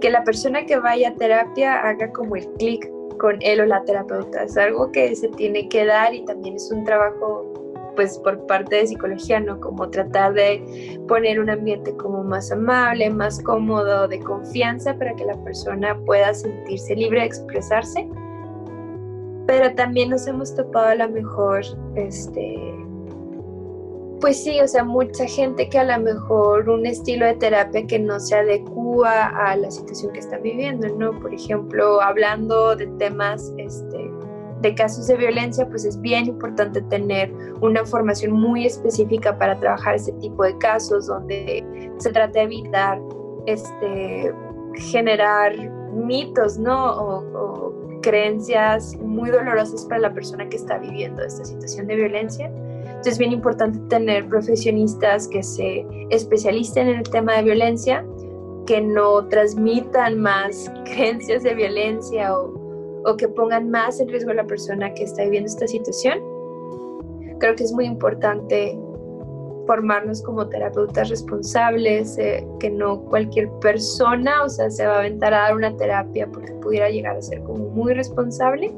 que la persona que vaya a terapia haga como el clic con él o la terapeuta. Es algo que se tiene que dar y también es un trabajo pues por parte de psicología, ¿no? Como tratar de poner un ambiente como más amable, más cómodo, de confianza para que la persona pueda sentirse libre de expresarse. Pero también nos hemos topado a lo mejor este pues sí, o sea, mucha gente que a lo mejor un estilo de terapia que no se adecua a la situación que está viviendo, ¿no? Por ejemplo, hablando de temas este, de casos de violencia, pues es bien importante tener una formación muy específica para trabajar ese tipo de casos, donde se trata de evitar este, generar mitos, ¿no? O, o creencias muy dolorosas para la persona que está viviendo esta situación de violencia. Entonces es bien importante tener profesionistas que se especialicen en el tema de violencia, que no transmitan más creencias de violencia o, o que pongan más en riesgo a la persona que está viviendo esta situación. Creo que es muy importante formarnos como terapeutas responsables, eh, que no cualquier persona, o sea, se va a aventar a dar una terapia porque pudiera llegar a ser como muy responsable.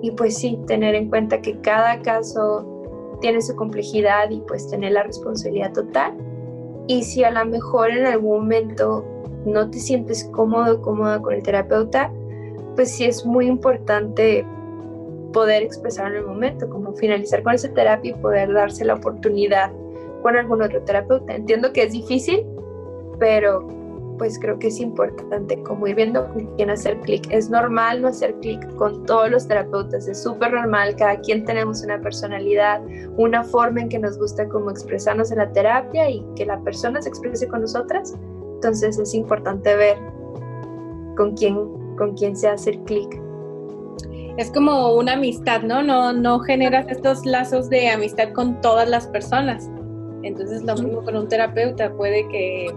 Y pues sí, tener en cuenta que cada caso tiene su complejidad y pues tener la responsabilidad total. Y si a lo mejor en algún momento no te sientes cómodo, cómoda con el terapeuta, pues sí es muy importante poder expresar en el momento, como finalizar con esa terapia y poder darse la oportunidad con algún otro terapeuta. Entiendo que es difícil, pero pues creo que es importante como ir viendo con quién hacer clic. Es normal no hacer clic con todos los terapeutas, es súper normal, cada quien tenemos una personalidad, una forma en que nos gusta como expresarnos en la terapia y que la persona se exprese con nosotras. Entonces es importante ver con quién, con quién se hace el clic. Es como una amistad, ¿no? ¿no? No generas estos lazos de amistad con todas las personas. Entonces lo mismo con un terapeuta, puede que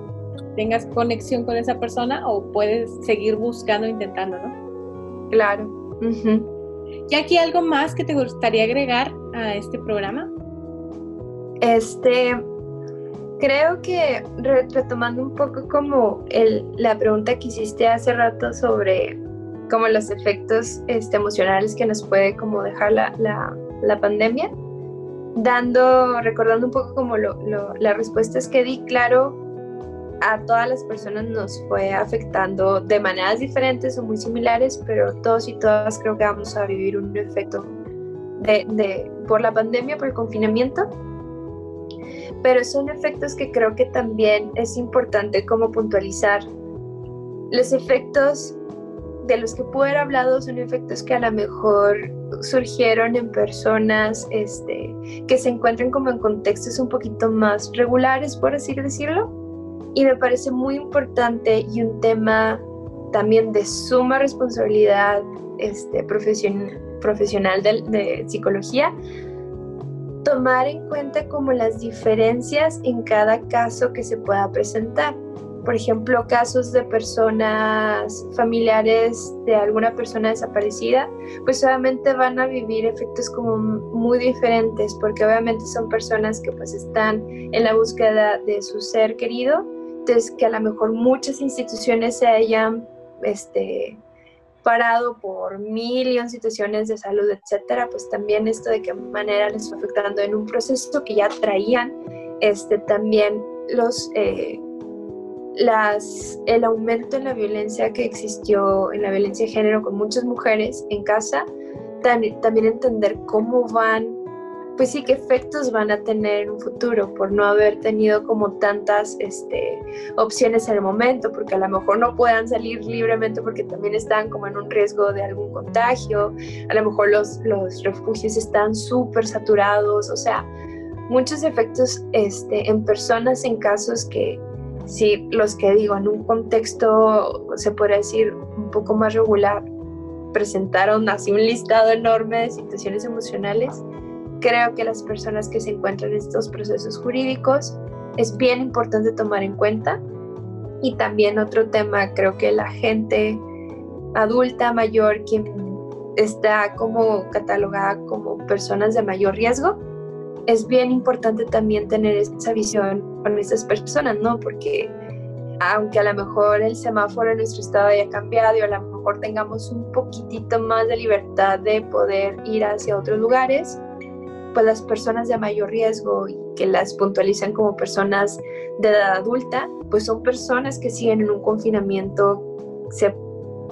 tengas conexión con esa persona o puedes seguir buscando, intentando, ¿no? Claro. ¿Y aquí algo más que te gustaría agregar a este programa? Este, creo que retomando un poco como el, la pregunta que hiciste hace rato sobre como los efectos este, emocionales que nos puede como dejar la, la, la pandemia, dando, recordando un poco como lo, lo, las respuestas que di, claro, a todas las personas nos fue afectando de maneras diferentes o muy similares, pero todos y todas creo que vamos a vivir un efecto de, por la pandemia, por el confinamiento. Pero son efectos que creo que también es importante como puntualizar. Los efectos de los que puedo haber hablado son efectos que a lo mejor surgieron en personas este, que se encuentran como en contextos un poquito más regulares, por así decirlo y me parece muy importante y un tema también de suma responsabilidad este, profesional de, de psicología, tomar en cuenta como las diferencias en cada caso que se pueda presentar. Por ejemplo, casos de personas familiares de alguna persona desaparecida, pues obviamente van a vivir efectos como muy diferentes, porque obviamente son personas que pues están en la búsqueda de su ser querido, que a lo mejor muchas instituciones se hayan este, parado por mil y situaciones de salud, etcétera, pues también esto de qué manera les está afectando en un proceso que ya traían este, también los, eh, las, el aumento en la violencia que existió, en la violencia de género con muchas mujeres en casa, también entender cómo van pues sí, qué efectos van a tener en un futuro por no haber tenido como tantas este, opciones en el momento, porque a lo mejor no puedan salir libremente porque también están como en un riesgo de algún contagio, a lo mejor los, los refugios están súper saturados, o sea, muchos efectos este, en personas en casos que sí, los que digo, en un contexto, se puede decir, un poco más regular, presentaron así un listado enorme de situaciones emocionales Creo que las personas que se encuentran en estos procesos jurídicos es bien importante tomar en cuenta. Y también otro tema, creo que la gente adulta mayor, quien está como catalogada como personas de mayor riesgo, es bien importante también tener esa visión con esas personas, ¿no? Porque aunque a lo mejor el semáforo en nuestro estado haya cambiado y a lo mejor tengamos un poquitito más de libertad de poder ir hacia otros lugares, pues las personas de mayor riesgo y que las puntualizan como personas de edad adulta, pues son personas que siguen en un confinamiento, se,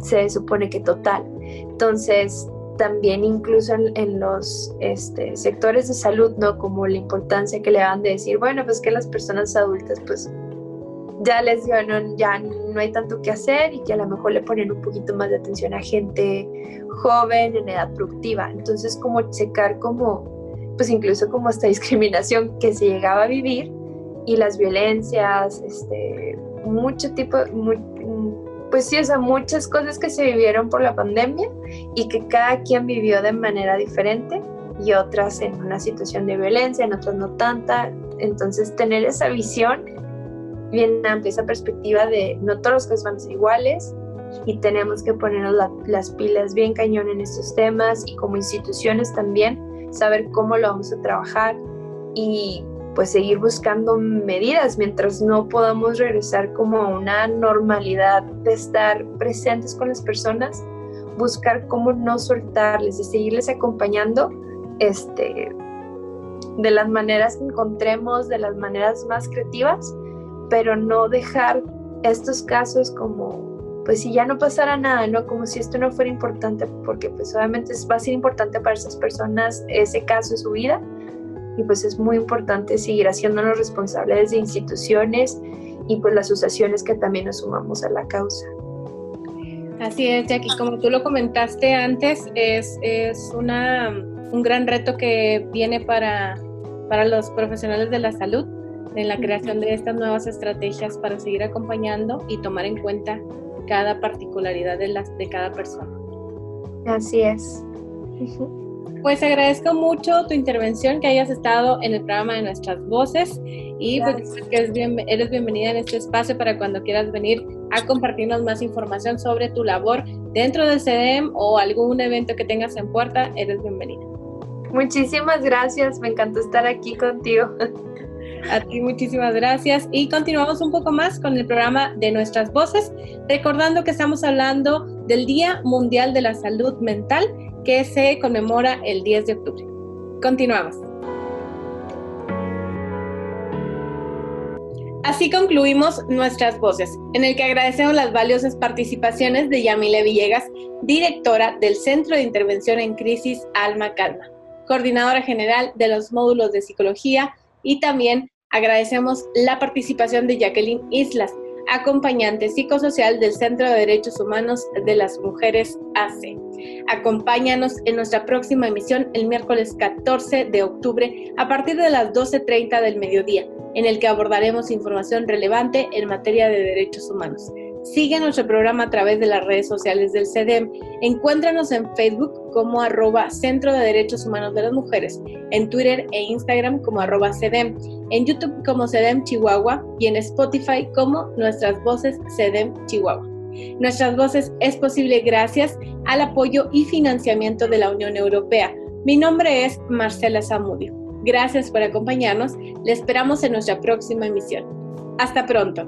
se supone que total. Entonces, también incluso en, los este, sectores de salud, ¿no? Como la importancia que le dan de decir, bueno, pues que las personas adultas, pues ya les dio, no, ya no hay tanto que hacer y que a lo mejor le ponen un poquito más de atención a gente joven en edad productiva. Entonces, como checar como pues incluso como esta discriminación que se llegaba a vivir y las violencias, este, mucho tipo, pues sí, o sea, muchas cosas que se vivieron por la pandemia y que cada quien vivió de manera diferente y otras en una situación de violencia, en otras no tanta. Entonces, tener esa visión bien amplia, esa perspectiva de no todos los casos van a ser iguales y tenemos que ponernos las pilas bien cañón en estos temas y como instituciones también saber cómo lo vamos a trabajar y pues seguir buscando medidas mientras no podamos regresar como a una normalidad de estar presentes con las personas, buscar cómo no soltarles, de seguirles acompañando este, de las maneras que encontremos, de las maneras más creativas, pero no dejar estos casos como pues si ya no pasara nada, ¿no? Como si esto no fuera importante, porque pues obviamente va a ser importante para esas personas ese caso de su vida y pues es muy importante seguir haciéndonos responsables de instituciones y pues las asociaciones que también nos sumamos a la causa. Así es, Jackie, como tú lo comentaste antes, es, es una, un gran reto que viene para, para los profesionales de la salud en la creación de estas nuevas estrategias para seguir acompañando y tomar en cuenta cada particularidad de, las, de cada persona. Así es. Pues agradezco mucho tu intervención, que hayas estado en el programa de Nuestras Voces y pues que eres, eres bienvenida en este espacio para cuando quieras venir a compartirnos más información sobre tu labor dentro del CEDEM o algún evento que tengas en puerta, eres bienvenida. Muchísimas gracias, me encantó estar aquí contigo. A ti muchísimas gracias y continuamos un poco más con el programa de nuestras voces, recordando que estamos hablando del Día Mundial de la Salud Mental que se conmemora el 10 de octubre. Continuamos. Así concluimos nuestras voces, en el que agradecemos las valiosas participaciones de Yamile Villegas, directora del Centro de Intervención en Crisis Alma Calma, coordinadora general de los módulos de psicología y también agradecemos la participación de Jacqueline Islas, acompañante psicosocial del Centro de Derechos Humanos de las Mujeres AC. Acompáñanos en nuestra próxima emisión el miércoles 14 de octubre a partir de las 12.30 del mediodía, en el que abordaremos información relevante en materia de derechos humanos. Sigue nuestro programa a través de las redes sociales del CEDEM. Encuéntranos en Facebook como arroba Centro de Derechos Humanos de las Mujeres, en Twitter e Instagram como arroba CEDEM, en YouTube como CEDEM Chihuahua y en Spotify como Nuestras Voces CEDEM Chihuahua. Nuestras Voces es posible gracias al apoyo y financiamiento de la Unión Europea. Mi nombre es Marcela Zamudio. Gracias por acompañarnos. Le esperamos en nuestra próxima emisión. Hasta pronto.